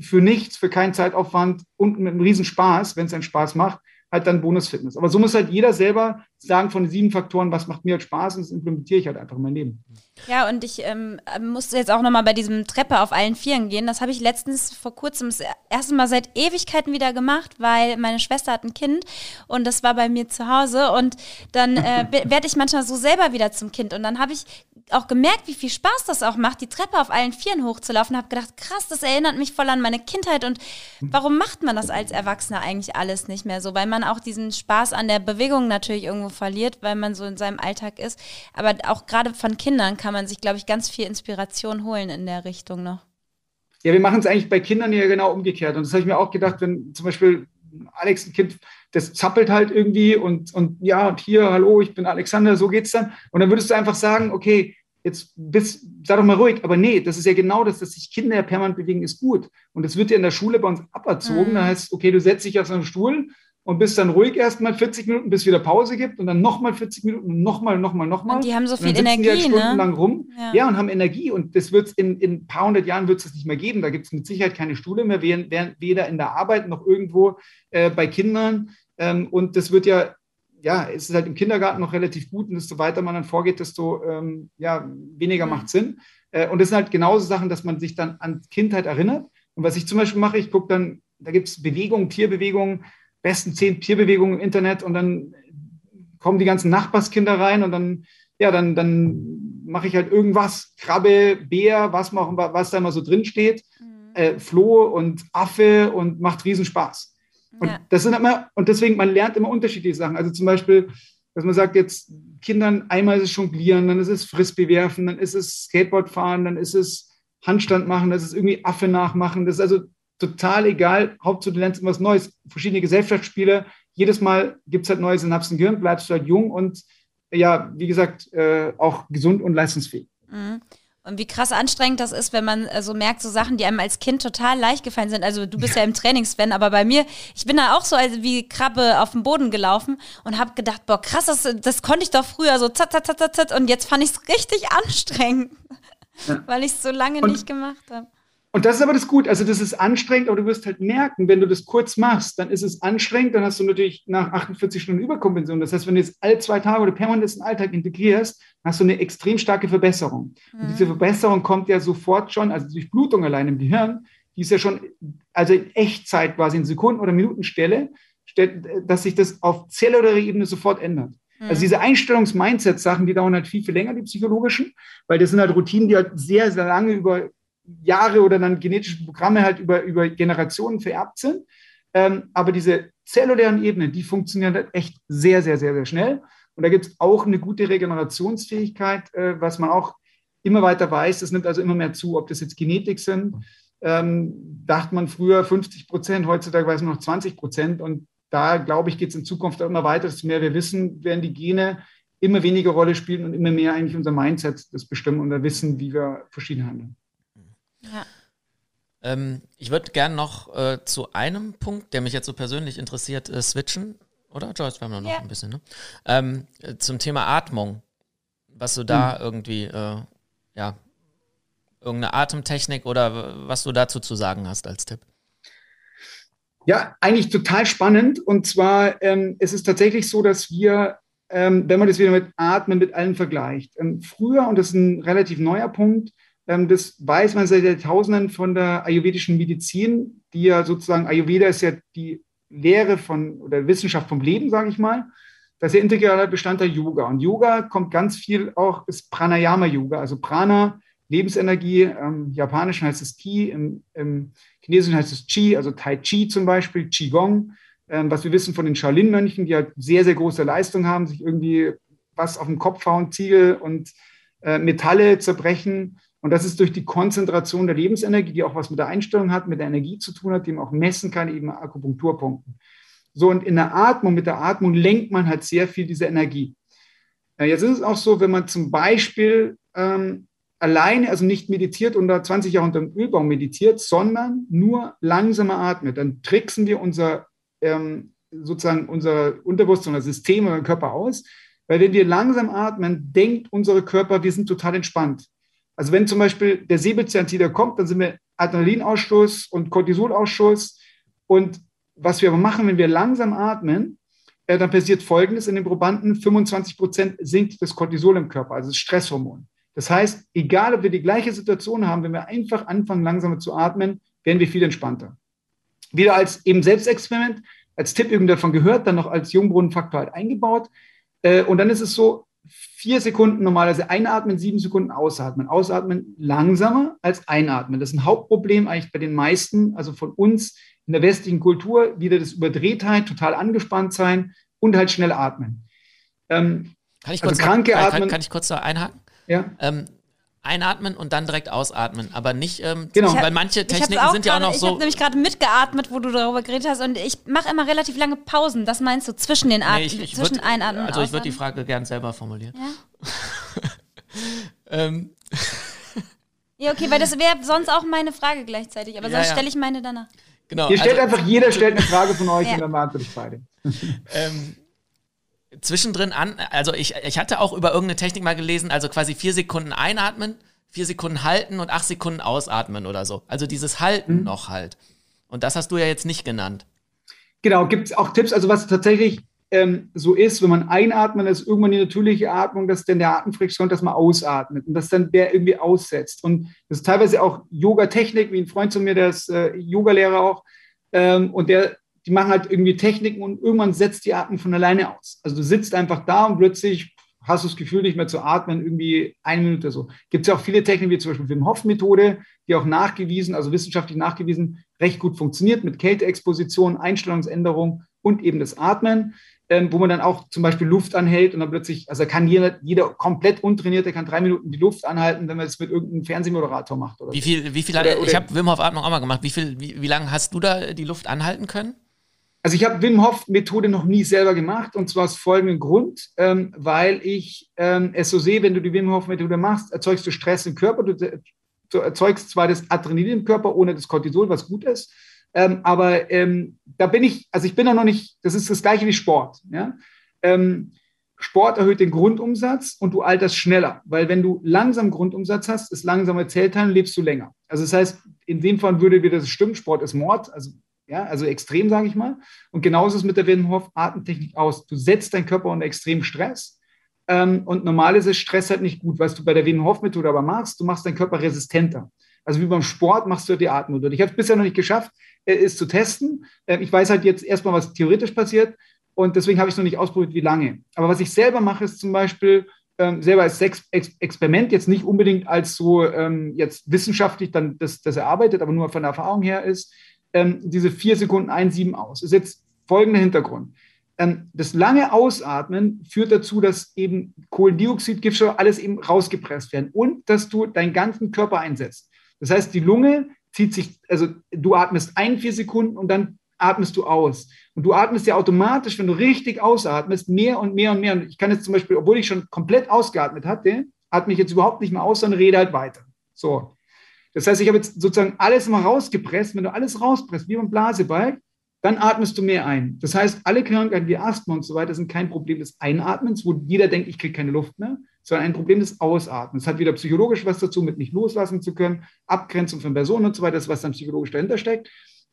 für nichts, für keinen Zeitaufwand und mit einem Riesenspaß, wenn es einen Spaß macht, halt dann Bonus-Fitness. Aber so muss halt jeder selber sagen von den sieben Faktoren, was macht mir halt Spaß und das implementiere ich halt einfach in mein Leben. Ja, und ich ähm, musste jetzt auch nochmal bei diesem Treppe auf allen Vieren gehen. Das habe ich letztens vor kurzem das erste Mal seit Ewigkeiten wieder gemacht, weil meine Schwester hat ein Kind und das war bei mir zu Hause und dann äh, werde ich manchmal so selber wieder zum Kind und dann habe ich auch gemerkt, wie viel Spaß das auch macht, die Treppe auf allen Vieren hochzulaufen. Habe gedacht, krass, das erinnert mich voll an meine Kindheit. Und warum macht man das als Erwachsener eigentlich alles nicht mehr so? Weil man auch diesen Spaß an der Bewegung natürlich irgendwo verliert, weil man so in seinem Alltag ist. Aber auch gerade von Kindern kann man sich, glaube ich, ganz viel Inspiration holen in der Richtung noch. Ja, wir machen es eigentlich bei Kindern ja genau umgekehrt. Und das habe ich mir auch gedacht, wenn zum Beispiel Alex ein Kind das zappelt halt irgendwie und, und ja, und hier, hallo, ich bin Alexander, so geht's dann. Und dann würdest du einfach sagen, okay, jetzt bist, sei doch mal ruhig. Aber nee, das ist ja genau das, dass sich Kinder ja permanent bewegen, ist gut. Und das wird ja in der Schule bei uns aberzogen. Mhm. Da heißt, okay, du setzt dich auf so einen Stuhl und bist dann ruhig erstmal 40 Minuten, bis es wieder Pause gibt und dann nochmal 40 Minuten und nochmal, nochmal, nochmal. Und die haben so viel Energie, die halt stundenlang ne? rum. Ja. ja. und haben Energie und das wird in, in ein paar hundert Jahren wird es nicht mehr geben. Da gibt es mit Sicherheit keine Schule mehr, weder in der Arbeit noch irgendwo äh, bei Kindern. Ähm, und das wird ja ja, es ist halt im Kindergarten noch relativ gut und desto weiter man dann vorgeht, desto ähm, ja, weniger macht Sinn. Äh, und das sind halt genauso Sachen, dass man sich dann an Kindheit erinnert. Und was ich zum Beispiel mache, ich gucke dann, da gibt es Bewegungen, Tierbewegungen, besten zehn Tierbewegungen im Internet und dann kommen die ganzen Nachbarskinder rein und dann, ja, dann, dann mache ich halt irgendwas, Krabbe, Bär, was, was da immer so drin steht, mhm. äh, Floh und Affe und macht Riesenspaß. Und ja. das sind immer, und deswegen, man lernt immer unterschiedliche Sachen. Also zum Beispiel, dass man sagt, jetzt Kindern einmal ist es Jonglieren, dann ist es Frisbee werfen, dann ist es Skateboard fahren, dann ist es Handstand machen, das ist irgendwie Affe nachmachen. Das ist also total egal. Hauptsache, du lernst immer was Neues. Verschiedene Gesellschaftsspiele. Jedes Mal gibt es halt neue Synapsen im Gehirn, bleibst du halt jung und ja, wie gesagt, äh, auch gesund und leistungsfähig. Mhm. Und wie krass anstrengend das ist, wenn man äh, so merkt, so Sachen, die einem als Kind total leicht gefallen sind. Also du bist ja im Trainingsfan, aber bei mir, ich bin da auch so also wie Krabbe auf dem Boden gelaufen und habe gedacht, boah, krass, das, das konnte ich doch früher so zat, zat, zat, zat, und jetzt fand ich es richtig anstrengend, ja. weil ich es so lange und, nicht gemacht habe. Und das ist aber das Gut. Also das ist anstrengend, aber du wirst halt merken, wenn du das kurz machst, dann ist es anstrengend, dann hast du natürlich nach 48 Stunden Überkompensation. Das heißt, wenn du jetzt alle zwei Tage oder permanent in den Alltag integrierst, hast du eine extrem starke Verbesserung. Mhm. Und diese Verbesserung kommt ja sofort schon, also durch Blutung allein im Gehirn, die ist ja schon, also in Echtzeit quasi in Sekunden- oder Minutenstelle, dass sich das auf zellulärer Ebene sofort ändert. Also mhm. diese Einstellungs-Mindset-Sachen, die dauern halt viel, viel länger, die psychologischen, weil das sind halt Routinen, die halt sehr, sehr lange über Jahre oder dann genetische Programme halt über, über Generationen vererbt sind. Ähm, aber diese zellulären Ebenen, die funktionieren halt echt sehr, sehr, sehr, sehr schnell. Und da gibt es auch eine gute Regenerationsfähigkeit, äh, was man auch immer weiter weiß. Es nimmt also immer mehr zu, ob das jetzt Genetik sind. Ähm, dachte man früher 50 Prozent, heutzutage weiß man noch 20 Prozent. Und da, glaube ich, geht es in Zukunft auch immer weiter. Desto mehr wir wissen, werden die Gene immer weniger Rolle spielen und immer mehr eigentlich unser Mindset das bestimmen und da wissen, wie wir verschieden handeln. Ja. Ähm, ich würde gerne noch äh, zu einem Punkt, der mich jetzt so persönlich interessiert, äh, switchen. Oder Joyce, wir haben noch ja. ein bisschen, ne? Ähm, zum Thema Atmung. Was du da mhm. irgendwie, äh, ja, irgendeine Atemtechnik oder was du dazu zu sagen hast als Tipp. Ja, eigentlich total spannend. Und zwar ähm, es ist tatsächlich so, dass wir, ähm, wenn man das wieder mit Atmen mit allen vergleicht, ähm, früher, und das ist ein relativ neuer Punkt, das weiß man seit Jahrtausenden von der ayurvedischen Medizin, die ja sozusagen, Ayurveda ist ja die Lehre von oder Wissenschaft vom Leben, sage ich mal. Das ist ja integraler Bestandteil Yoga. Und Yoga kommt ganz viel auch, ist Pranayama-Yoga, also Prana, Lebensenergie. Im Japanischen heißt es Ki, im, im Chinesischen heißt es Qi, also Tai Chi zum Beispiel, Qigong. Ähm, was wir wissen von den Shaolin-Mönchen, die halt sehr, sehr große Leistung haben, sich irgendwie was auf den Kopf hauen, Ziegel und äh, Metalle zerbrechen und das ist durch die Konzentration der Lebensenergie, die auch was mit der Einstellung hat, mit der Energie zu tun hat, die man auch messen kann, eben Akupunkturpunkten. So, und in der Atmung, mit der Atmung lenkt man halt sehr viel diese Energie. Ja, jetzt ist es auch so, wenn man zum Beispiel ähm, alleine, also nicht meditiert und da 20 Jahre unter dem Ölbaum meditiert, sondern nur langsamer atmet, dann tricksen wir unser, ähm, sozusagen unser Unterbewusstsein, unser System, unser Körper aus. Weil wenn wir langsam atmen, denkt unser Körper, wir sind total entspannt. Also wenn zum Beispiel der Säbelzahntiger kommt, dann sind wir Adrenalinausstoß und Cortisolausstoß. Und was wir aber machen, wenn wir langsam atmen, äh, dann passiert Folgendes in den Probanden, 25 Prozent sinkt das Cortisol im Körper, also das Stresshormon. Das heißt, egal ob wir die gleiche Situation haben, wenn wir einfach anfangen, langsamer zu atmen, werden wir viel entspannter. Wieder als eben Selbstexperiment, als Tipp irgendwie davon gehört, dann noch als Jungbrunnenfaktor halt eingebaut. Äh, und dann ist es so, vier Sekunden normalerweise einatmen, sieben Sekunden ausatmen. Ausatmen langsamer als einatmen. Das ist ein Hauptproblem eigentlich bei den meisten, also von uns in der westlichen Kultur, wieder das Überdrehtheit, total angespannt sein und halt schnell atmen. Ähm, kann, ich also kurz kranke atmen, kann, kann, ich kurz da einhaken? Ja. Ähm, einatmen und dann direkt ausatmen, aber nicht, ähm, genau. weil manche Techniken sind ja auch noch ich so. Ich habe nämlich gerade mitgeatmet, wo du darüber geredet hast und ich mache immer relativ lange Pausen. Das meinst du zwischen den Atmen, nee, ich, ich zwischen würd, Einatmen Also ich würde die Frage gern selber formulieren. Ja. ähm. ja, okay, weil das wäre sonst auch meine Frage gleichzeitig, aber ja, sonst ja. stelle ich meine danach. Genau. Hier stellt also, einfach jeder stellt eine Frage von euch und dann beantworte ich beide. ähm, zwischendrin an, also ich, ich hatte auch über irgendeine Technik mal gelesen, also quasi vier Sekunden einatmen, vier Sekunden halten und acht Sekunden ausatmen oder so. Also dieses Halten mhm. noch halt. Und das hast du ja jetzt nicht genannt. Genau, gibt es auch Tipps, also was tatsächlich ähm, so ist, wenn man einatmet, ist irgendwann die natürliche Atmung, dass dann der Atemfriktion, dass man ausatmet und dass dann der irgendwie aussetzt. Und das ist teilweise auch Yoga-Technik, wie ein Freund von mir, der ist äh, Yogalehrer auch, ähm, und der die machen halt irgendwie Techniken und irgendwann setzt die Atmung von alleine aus. Also du sitzt einfach da und plötzlich hast du das Gefühl, nicht mehr zu atmen, irgendwie eine Minute so. Gibt es ja auch viele Techniken, wie zum Beispiel Wim Hof-Methode, die auch nachgewiesen, also wissenschaftlich nachgewiesen, recht gut funktioniert mit Kälteexposition, Einstellungsänderung und eben das Atmen, ähm, wo man dann auch zum Beispiel Luft anhält und dann plötzlich, also kann jeder, jeder komplett untrainiert, der kann drei Minuten die Luft anhalten, wenn man es mit irgendeinem Fernsehmoderator macht. Oder wie viel, wie viel hat, oder, oder, ich habe Wim Hof Atmung auch mal gemacht. Wie viel, wie, wie lange hast du da die Luft anhalten können? Also ich habe Wim Hof Methode noch nie selber gemacht und zwar aus folgendem Grund, ähm, weil ich ähm, es so sehe, wenn du die Wim Hof Methode machst, erzeugst du Stress im Körper, du, du erzeugst zwar das Adrenalin im Körper ohne das Cortisol, was gut ist, ähm, aber ähm, da bin ich, also ich bin da noch nicht, das ist das gleiche wie Sport. Ja? Ähm, Sport erhöht den Grundumsatz und du alterst schneller, weil wenn du langsam Grundumsatz hast, ist langsame Zellteilen, lebst du länger. Also das heißt, in dem Fall würde wieder das stimmen, Sport ist Mord, also ja, also extrem, sage ich mal. Und genauso ist es mit der Wim Hof Atemtechnik aus. Du setzt deinen Körper unter extremen Stress. Ähm, und normal ist es Stress halt nicht gut, was du bei der Wim Hof Methode aber machst. Du machst deinen Körper resistenter. Also wie beim Sport machst du die Atmung. Ich habe es bisher noch nicht geschafft, äh, es zu testen. Äh, ich weiß halt jetzt erstmal, was theoretisch passiert. Und deswegen habe ich es noch nicht ausprobiert, wie lange. Aber was ich selber mache, ist zum Beispiel, ähm, selber als Ex Ex Experiment, jetzt nicht unbedingt als so ähm, jetzt wissenschaftlich dann das, das erarbeitet, aber nur von der Erfahrung her ist, ähm, diese vier Sekunden ein, sieben aus. Ist jetzt folgender Hintergrund. Ähm, das lange Ausatmen führt dazu, dass eben Kohlendioxid, Giftstoffe, alles eben rausgepresst werden und dass du deinen ganzen Körper einsetzt. Das heißt, die Lunge zieht sich, also du atmest ein, vier Sekunden und dann atmest du aus. Und du atmest ja automatisch, wenn du richtig ausatmest, mehr und mehr und mehr. Und ich kann jetzt zum Beispiel, obwohl ich schon komplett ausgeatmet hatte, atme ich jetzt überhaupt nicht mehr aus, sondern rede halt weiter. So. Das heißt, ich habe jetzt sozusagen alles mal rausgepresst. Wenn du alles rauspresst, wie beim Blasebalg, dann atmest du mehr ein. Das heißt, alle Krankheiten wie Asthma und so weiter sind kein Problem des Einatmens, wo jeder denkt, ich kriege keine Luft mehr, sondern ein Problem des Ausatmens. Es hat wieder psychologisch was dazu, mit nicht loslassen zu können, Abgrenzung von Personen und so weiter, das was dann psychologisch dahinter steckt.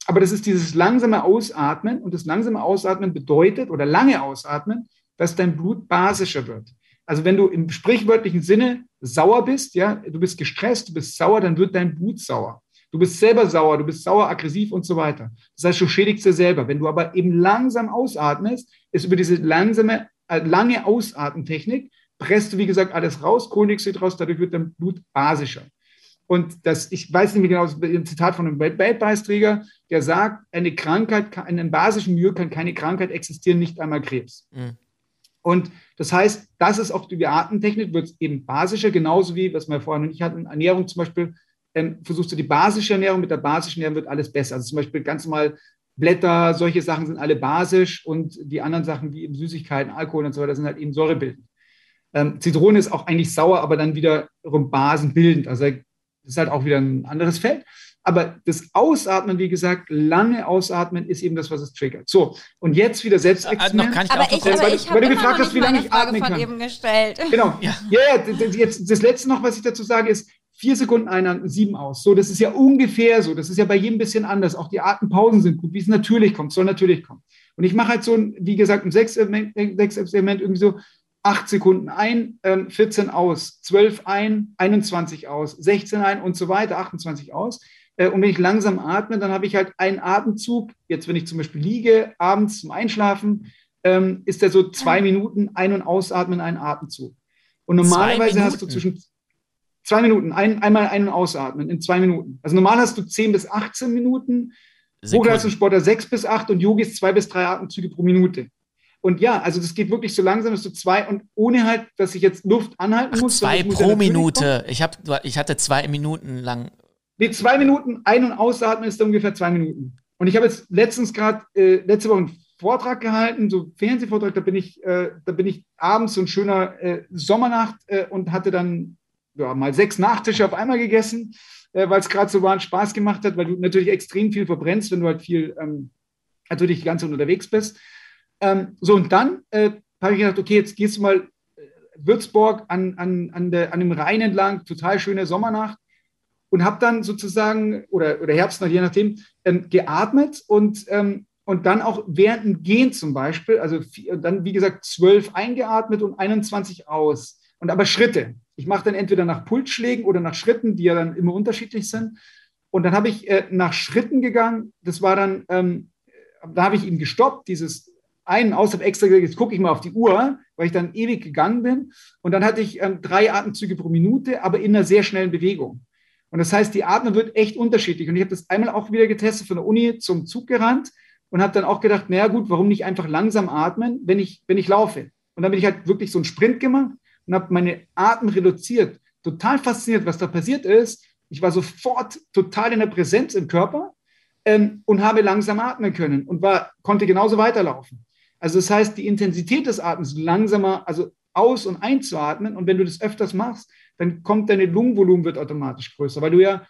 Aber das ist dieses langsame Ausatmen und das langsame Ausatmen bedeutet oder lange Ausatmen, dass dein Blut basischer wird. Also wenn du im sprichwörtlichen Sinne sauer bist, ja, du bist gestresst, du bist sauer, dann wird dein Blut sauer. Du bist selber sauer, du bist sauer, aggressiv und so weiter. Das heißt, du schädigst dir selber. Wenn du aber eben langsam ausatmest, ist über diese langsame, äh, lange Ausatmentechnik, presst du, wie gesagt, alles raus, Kohlendioxid raus, dadurch wird dein Blut basischer. Und das, ich weiß nicht mehr genau, das ist ein Zitat von einem Weltpreisträger, der sagt, eine Krankheit, einen basischen Mühe kann keine Krankheit existieren, nicht einmal Krebs. Mhm. Und das heißt, das ist auf die Atemtechnik, wird es eben basischer, genauso wie, was wir vorher noch nicht hatten, Ernährung zum Beispiel, ähm, versuchst du die basische Ernährung, mit der basischen Ernährung wird alles besser. Also zum Beispiel ganz normal Blätter, solche Sachen sind alle basisch und die anderen Sachen wie eben Süßigkeiten, Alkohol und so weiter sind halt eben säurebildend. Ähm, Zitrone ist auch eigentlich sauer, aber dann wiederum basenbildend. Also das ist halt auch wieder ein anderes Feld. Aber das Ausatmen, wie gesagt, lange Ausatmen ist eben das, was es triggert. So, und jetzt wieder Selbstexperiment. Äh, aber ich, aber ich habe gefragt hast, wie lange ich atmen kann. Eben gestellt. Genau. Ja. ja, ja, jetzt das letzte noch, was ich dazu sage, ist, vier Sekunden einatmen, sieben aus. So, das ist ja ungefähr so. Das ist ja bei jedem ein bisschen anders. Auch die Atempausen sind gut, wie es natürlich kommt, soll natürlich kommen. Und ich mache halt so, ein, wie gesagt, ein Sechs-Experiment irgendwie so, acht Sekunden ein, 14 ähm, aus, 12 ein, 21 aus, 16 ein und so weiter, 28 aus. Äh, und wenn ich langsam atme, dann habe ich halt einen Atemzug. Jetzt, wenn ich zum Beispiel liege, abends zum Einschlafen, ähm, ist der so zwei Minuten ein- und ausatmen, ein Atemzug. Und normalerweise hast du zwischen zwei Minuten, ein, einmal ein- und ausatmen in zwei Minuten. Also normal hast du 10 bis 18 Minuten, Hochleistungssportler 6 bis 8 und Yogis zwei bis drei Atemzüge pro Minute. Und ja, also das geht wirklich so langsam, dass du zwei und ohne halt, dass ich jetzt Luft anhalten Ach, muss. Zwei pro Minute. Ich, hab, ich hatte zwei Minuten lang Nee, zwei Minuten ein- und ausatmen ist ungefähr zwei Minuten. Und ich habe jetzt letztens gerade, äh, letzte Woche einen Vortrag gehalten, so Fernsehvortrag, da bin ich, äh, da bin ich abends so ein schöner äh, Sommernacht äh, und hatte dann ja, mal sechs Nachtische auf einmal gegessen, äh, weil es gerade so war und Spaß gemacht hat, weil du natürlich extrem viel verbrennst, wenn du halt viel ähm, natürlich die ganze Zeit unterwegs bist. Ähm, so, und dann äh, habe ich gedacht, okay, jetzt gehst du mal Würzburg an, an, an, der, an dem Rhein entlang, total schöne Sommernacht und habe dann sozusagen, oder, oder Herbst, je nachdem, ähm, geatmet und, ähm, und dann auch während dem Gehen zum Beispiel, also dann wie gesagt zwölf eingeatmet und 21 aus. Und aber Schritte. Ich mache dann entweder nach Pulsschlägen oder nach Schritten, die ja dann immer unterschiedlich sind. Und dann habe ich äh, nach Schritten gegangen. Das war dann, ähm, da habe ich ihn gestoppt, dieses einen aus, habe extra gesagt, jetzt gucke ich mal auf die Uhr, weil ich dann ewig gegangen bin. Und dann hatte ich ähm, drei Atemzüge pro Minute, aber in einer sehr schnellen Bewegung. Und das heißt, die Atmung wird echt unterschiedlich. Und ich habe das einmal auch wieder getestet von der Uni zum Zug gerannt und habe dann auch gedacht, naja gut, warum nicht einfach langsam atmen, wenn ich, wenn ich laufe? Und dann bin ich halt wirklich so einen Sprint gemacht und habe meine Atem reduziert. Total fasziniert, was da passiert ist. Ich war sofort total in der Präsenz im Körper ähm, und habe langsam atmen können und war, konnte genauso weiterlaufen. Also das heißt, die Intensität des Atems langsamer, also aus- und einzuatmen. Und wenn du das öfters machst, dann kommt deine Lungenvolumen wird automatisch größer, weil du ja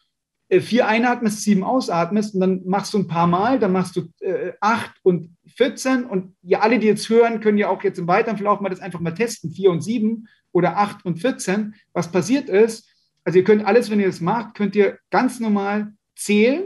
äh, vier einatmest, sieben ausatmest und dann machst du ein paar Mal, dann machst du äh, acht und 14 und ja, alle, die jetzt hören, können ja auch jetzt im weiteren Verlauf mal das einfach mal testen, vier und sieben oder acht und 14. Was passiert ist, also ihr könnt alles, wenn ihr das macht, könnt ihr ganz normal zählen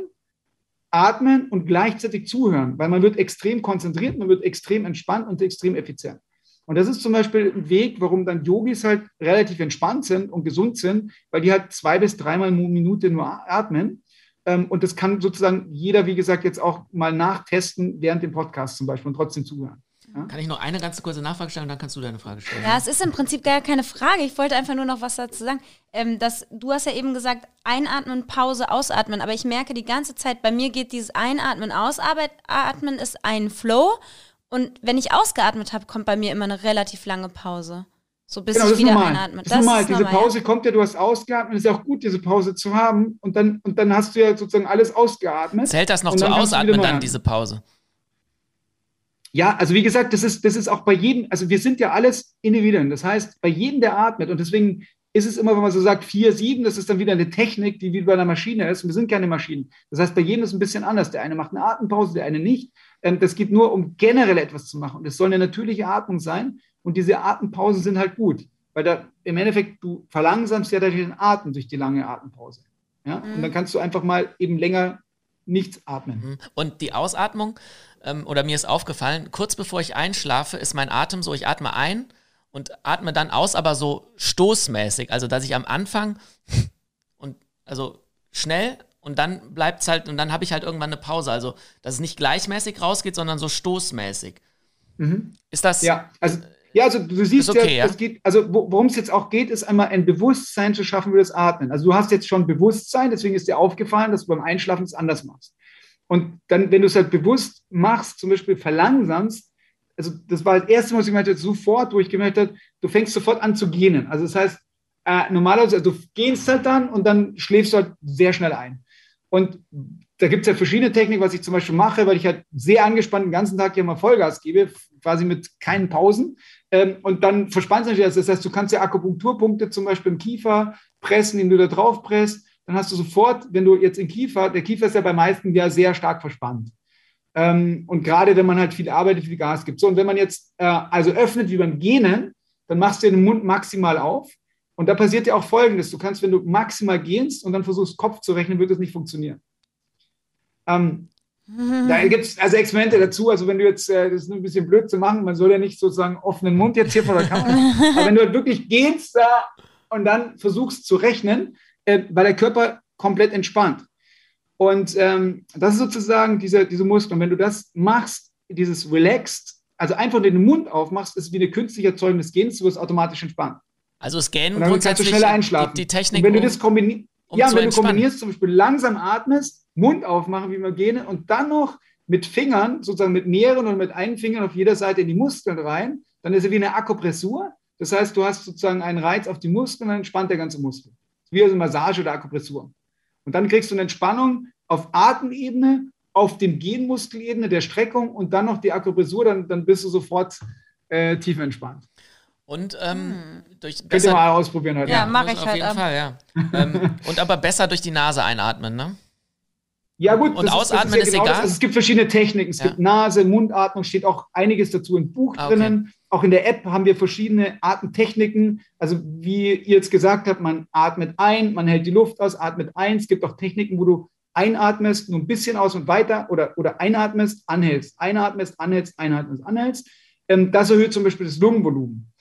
atmen und gleichzeitig zuhören, weil man wird extrem konzentriert, man wird extrem entspannt und extrem effizient. Und das ist zum Beispiel ein Weg, warum dann Yogis halt relativ entspannt sind und gesund sind, weil die halt zwei bis dreimal pro Minute nur atmen. Ähm, und das kann sozusagen jeder, wie gesagt, jetzt auch mal nachtesten während dem Podcast zum Beispiel und trotzdem zuhören. Ja? Kann ich noch eine ganz kurze Nachfrage stellen und dann kannst du deine Frage stellen? Ja, es ist im Prinzip gar keine Frage. Ich wollte einfach nur noch was dazu sagen. Ähm, dass, du hast ja eben gesagt, einatmen, Pause, ausatmen. Aber ich merke die ganze Zeit, bei mir geht dieses Einatmen, Ausatmen ist ein Flow. Und wenn ich ausgeatmet habe, kommt bei mir immer eine relativ lange Pause. So bis genau, ich wieder normal. einatme. Das, das ist normal. Diese normal, Pause ja. kommt ja, du hast ausgeatmet. Es ist ja auch gut, diese Pause zu haben. Und dann, und dann hast du ja sozusagen alles ausgeatmet. Zählt das noch zu Ausatmen dann, diese Pause? Ja, also wie gesagt, das ist, das ist auch bei jedem, also wir sind ja alles Individuen. Das heißt, bei jedem, der atmet, und deswegen ist es immer, wenn man so sagt, 4, 7, das ist dann wieder eine Technik, die wie bei einer Maschine ist. wir sind keine Maschinen. Das heißt, bei jedem ist es ein bisschen anders. Der eine macht eine Atempause, der eine nicht. Ähm, das geht nur, um generell etwas zu machen. Und es soll eine natürliche Atmung sein. Und diese Atempausen sind halt gut. Weil da im Endeffekt, du verlangsamst ja den Atem durch die lange Atempause. Ja? Mhm. Und dann kannst du einfach mal eben länger nichts atmen. Mhm. Und die Ausatmung, ähm, oder mir ist aufgefallen, kurz bevor ich einschlafe, ist mein Atem so, ich atme ein und atme dann aus, aber so stoßmäßig. Also, dass ich am Anfang und also schnell und dann bleibt es halt, und dann habe ich halt irgendwann eine Pause. Also, dass es nicht gleichmäßig rausgeht, sondern so stoßmäßig. Mhm. Ist das. Ja, also. Ja, also du siehst okay, ja, ja, geht, also worum es jetzt auch geht, ist einmal ein Bewusstsein zu schaffen für das Atmen. Also du hast jetzt schon Bewusstsein, deswegen ist dir aufgefallen, dass du beim Einschlafen es anders machst. Und dann, wenn du es halt bewusst machst, zum Beispiel verlangsamst, also das war das erste Mal, was ich gemerkt habe, sofort, wo ich gemerkt habe, du fängst sofort an zu gähnen. Also das heißt, äh, normalerweise, also du gehst halt dann und dann schläfst du halt sehr schnell ein. Und da gibt es ja verschiedene Techniken, was ich zum Beispiel mache, weil ich halt sehr angespannt den ganzen Tag hier mal Vollgas gebe, quasi mit keinen Pausen. Ähm, und dann verspannt sich das. Das heißt, du kannst ja Akupunkturpunkte zum Beispiel im Kiefer pressen, indem du da drauf presst dann hast du sofort, wenn du jetzt in Kiefer, der Kiefer ist ja bei meisten ja sehr stark verspannt. Ähm, und gerade wenn man halt viel arbeitet, viel Gas gibt. So, und wenn man jetzt äh, also öffnet wie beim Gähnen, dann machst du den Mund maximal auf. Und da passiert ja auch Folgendes. Du kannst, wenn du maximal gehst und dann versuchst, Kopf zu rechnen, wird das nicht funktionieren. Ähm, mhm. Da gibt es also Experimente dazu. Also wenn du jetzt, äh, das ist ein bisschen blöd zu machen, man soll ja nicht sozusagen offenen Mund jetzt hier vor der Kamera, aber wenn du halt wirklich gehst äh, und dann versuchst zu rechnen, äh, weil der Körper komplett entspannt. Und ähm, das ist sozusagen diese, diese Muskel. Und wenn du das machst, dieses relaxed, also einfach den Mund aufmachst, ist wie eine künstlich erzeugendes Gehen, du wirst automatisch entspannt. Also es Gähnen und grundsätzlich kannst du schneller einschlafen. Die, die Technik, und wenn du das kombinierst, um ja, wenn du kombinierst, zum Beispiel langsam atmest, Mund aufmachen, wie wir gähnen, und dann noch mit Fingern, sozusagen mit mehreren und mit einem Finger auf jeder Seite in die Muskeln rein, dann ist es wie eine Akupressur. Das heißt, du hast sozusagen einen Reiz auf die Muskeln, dann entspannt der ganze Muskel wie eine Massage oder Akupressur. Und dann kriegst du eine Entspannung auf Atemebene, auf dem Genmuskelebene der Streckung und dann noch die Akupressur, dann, dann bist du sofort äh, tief entspannt. Und ähm, hm. durch besser, Könnt ihr mal ausprobieren heute. Ja, mache ich auf halt jeden ab. Fall, ja. ähm, und aber besser durch die Nase einatmen, ne? Ja, gut. Und ausatmen ist, ist, ja genau ist, egal. Also es gibt verschiedene Techniken. Es ja. gibt Nase, Mundatmung, steht auch einiges dazu im Buch ah, okay. drinnen. Auch in der App haben wir verschiedene Atemtechniken. Also, wie ihr jetzt gesagt habt, man atmet ein, man hält die Luft aus, atmet ein. Es gibt auch Techniken, wo du einatmest, nur ein bisschen aus und weiter oder, oder einatmest, anhältst, einatmest, anhältst, einatmest, anhältst. Ähm, das erhöht zum Beispiel das Lungenvolumen.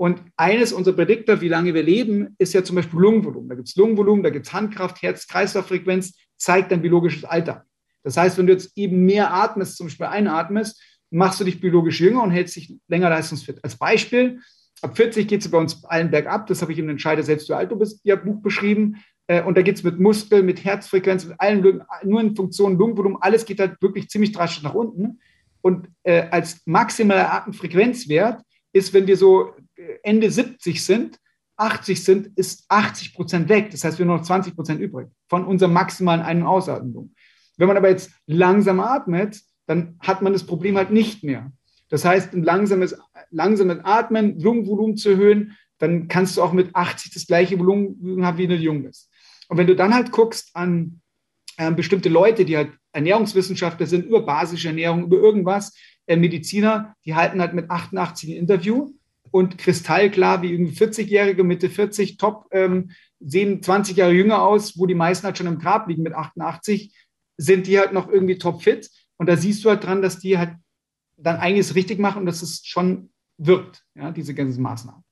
Und eines unserer Prädiktor, wie lange wir leben, ist ja zum Beispiel Lungenvolumen. Da gibt es Lungenvolumen, da gibt es Handkraft, Herz-Kreislauf-Frequenz, zeigt dein biologisches Alter. Das heißt, wenn du jetzt eben mehr atmest, zum Beispiel einatmest, machst du dich biologisch jünger und hältst dich länger leistungsfit. Als Beispiel, ab 40 geht es bei uns allen bergab, das habe ich im Entscheider selbst, wie alt du bist, ihr Buch beschrieben. Äh, und da geht es mit Muskel, mit Herzfrequenz, mit allen, nur in Funktionen, Lungenvolumen, alles geht halt wirklich ziemlich drastisch nach unten. Und äh, als maximaler Atemfrequenzwert ist, wenn wir so Ende 70 sind, 80 sind, ist 80 Prozent weg. Das heißt, wir haben noch 20 Prozent übrig von unserer maximalen Ein- und Ausatmung. Wenn man aber jetzt langsam atmet, dann hat man das Problem halt nicht mehr. Das heißt, ein langsames, langsames Atmen, Lungenvolumen zu erhöhen, dann kannst du auch mit 80 das gleiche Volumen haben, wie du jung bist. Und wenn du dann halt guckst an äh, bestimmte Leute, die halt Ernährungswissenschaftler sind, über basische Ernährung, über irgendwas, äh, Mediziner, die halten halt mit 88 ein Interview und kristallklar wie irgendwie 40-Jährige, Mitte 40, top, ähm, sehen 20 Jahre jünger aus, wo die meisten halt schon im Grab liegen mit 88, sind die halt noch irgendwie topfit. Und da siehst du halt dran, dass die halt dann einiges richtig machen und dass es schon wirkt, ja, diese ganzen Maßnahmen.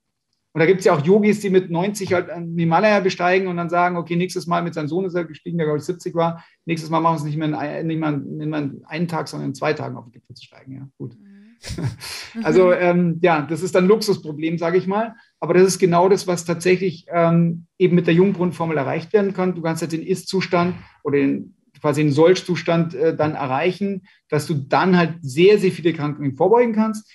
Und da gibt es ja auch Yogis, die mit 90 halt einen Himalaya besteigen und dann sagen, okay, nächstes Mal mit seinem Sohn ist er gestiegen, der glaube ich 70 war, nächstes Mal machen wir es nicht mehr in, nicht mehr, nicht mehr in einen Tag, sondern in zwei Tagen auf den Gipfel zu steigen. Ja, gut. Mhm. also ähm, ja, das ist dann ein Luxusproblem, sage ich mal. Aber das ist genau das, was tatsächlich ähm, eben mit der Jungbrunnenformel erreicht werden kann. Du kannst halt den Ist-Zustand oder den quasi den Sollzustand äh, dann erreichen, dass du dann halt sehr, sehr viele Krankheiten vorbeugen kannst.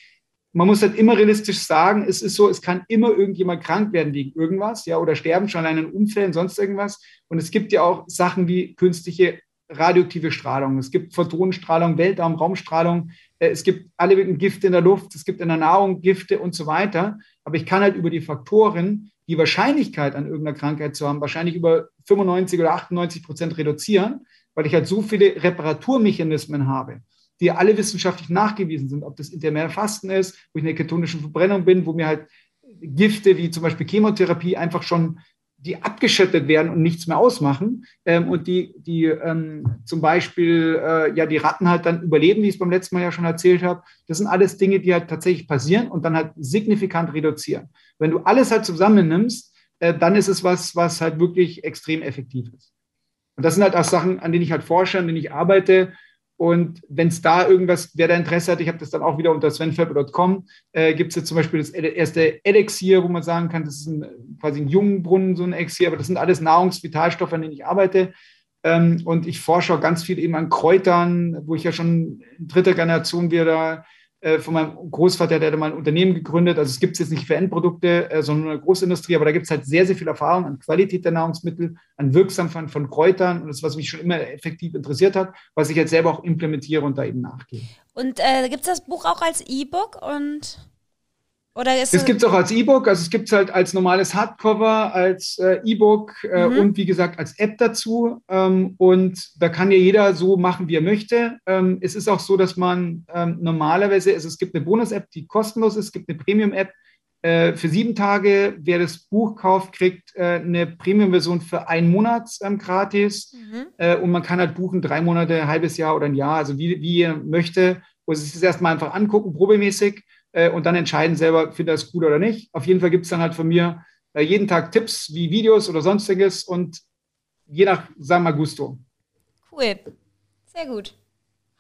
Man muss halt immer realistisch sagen, es ist so, es kann immer irgendjemand krank werden wegen irgendwas, ja, oder sterben schon allein in Unfällen, sonst irgendwas. Und es gibt ja auch Sachen wie künstliche radioaktive Strahlung. Es gibt Photonenstrahlung, Weltraum, Raumstrahlung. Äh, es gibt alle Gifte in der Luft. Es gibt in der Nahrung Gifte und so weiter. Aber ich kann halt über die Faktoren die Wahrscheinlichkeit an irgendeiner Krankheit zu haben, wahrscheinlich über 95 oder 98 Prozent reduzieren weil ich halt so viele Reparaturmechanismen habe, die alle wissenschaftlich nachgewiesen sind, ob das intermediäre Fasten ist, wo ich in der ketonischen Verbrennung bin, wo mir halt Gifte wie zum Beispiel Chemotherapie einfach schon die abgeschüttet werden und nichts mehr ausmachen ähm, und die, die ähm, zum Beispiel äh, ja die Ratten halt dann überleben, wie ich es beim letzten Mal ja schon erzählt habe. Das sind alles Dinge, die halt tatsächlich passieren und dann halt signifikant reduzieren. Wenn du alles halt zusammennimmst, äh, dann ist es was, was halt wirklich extrem effektiv ist. Und das sind halt auch Sachen, an denen ich halt forsche, an denen ich arbeite. Und wenn es da irgendwas, wer da Interesse hat, ich habe das dann auch wieder unter svenfelber.com, äh, gibt es jetzt zum Beispiel das erste Elixier, wo man sagen kann, das ist ein, quasi ein Jungbrunnen, so ein Elixier, aber das sind alles Nahrungsvitalstoffe, an denen ich arbeite. Ähm, und ich forsche auch ganz viel eben an Kräutern, wo ich ja schon in dritter Generation wieder äh, von meinem Großvater, der hat mal ein Unternehmen gegründet. Also es gibt es jetzt nicht für Endprodukte, äh, sondern eine Großindustrie, aber da gibt es halt sehr, sehr viel Erfahrung an Qualität der Nahrungsmittel, an Wirksamkeit von Kräutern und das, was mich schon immer effektiv interessiert hat, was ich jetzt selber auch implementiere und da eben nachgehe. Und äh, gibt es das Buch auch als E-Book und oder ist das gibt es auch als E-Book, also es gibt es halt als normales Hardcover, als äh, E-Book äh, mhm. und wie gesagt als App dazu. Ähm, und da kann ja jeder so machen, wie er möchte. Ähm, es ist auch so, dass man ähm, normalerweise, also es gibt eine Bonus-App, die kostenlos ist, es gibt eine Premium-App äh, für sieben Tage. Wer das Buch kauft, kriegt äh, eine Premium-Version für einen Monat ähm, gratis. Mhm. Äh, und man kann halt buchen drei Monate, ein halbes Jahr oder ein Jahr, also wie, wie ihr möchte. Und es ist erstmal einfach angucken, probemäßig äh, und dann entscheiden selber, findet er es gut oder nicht. Auf jeden Fall gibt es dann halt von mir äh, jeden Tag Tipps wie Videos oder sonstiges und je nach, sagen wir mal, Gusto. Cool. Sehr gut.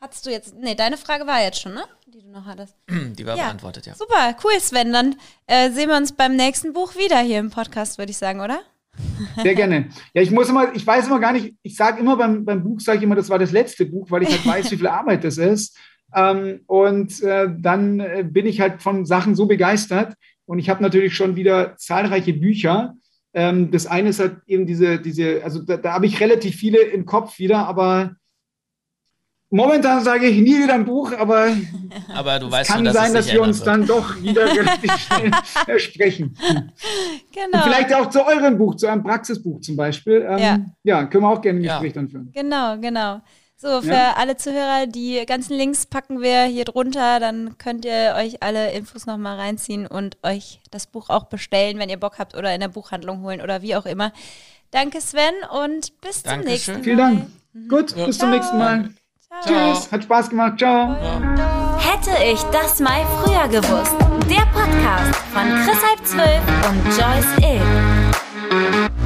Hattest du jetzt, nee, deine Frage war jetzt schon, ne? Die du noch hattest. Die war ja. beantwortet, ja. Super, cool, Sven. Dann äh, sehen wir uns beim nächsten Buch wieder hier im Podcast, würde ich sagen, oder? Sehr gerne. Ja, ich muss immer, ich weiß immer gar nicht, ich sage immer beim, beim Buch, sage ich immer, das war das letzte Buch, weil ich halt weiß, wie viel Arbeit das ist. Ähm, und äh, dann äh, bin ich halt von Sachen so begeistert. Und ich habe natürlich schon wieder zahlreiche Bücher. Ähm, das eine ist halt eben diese, diese also da, da habe ich relativ viele im Kopf wieder, aber momentan sage ich nie wieder ein Buch, aber, aber du weißt kann schon, sein, dass wir uns wird. dann doch wieder relativ schnell sprechen. Genau. Und vielleicht auch zu eurem Buch, zu einem Praxisbuch zum Beispiel. Ähm, ja. ja. können wir auch gerne ein Gespräch ja. dann führen. Genau, genau. So, für ja. alle Zuhörer, die ganzen Links packen wir hier drunter, dann könnt ihr euch alle Infos nochmal reinziehen und euch das Buch auch bestellen, wenn ihr Bock habt oder in der Buchhandlung holen oder wie auch immer. Danke Sven und bis Dankeschön. zum nächsten Mal. Vielen Dank. Mhm. Gut, ja. bis Ciao. zum nächsten Mal. Ciao. Tschüss, hat Spaß gemacht. Ciao. Hätte ich das mal früher gewusst. Der Podcast von Chris Halb 12 und Joyce Ill.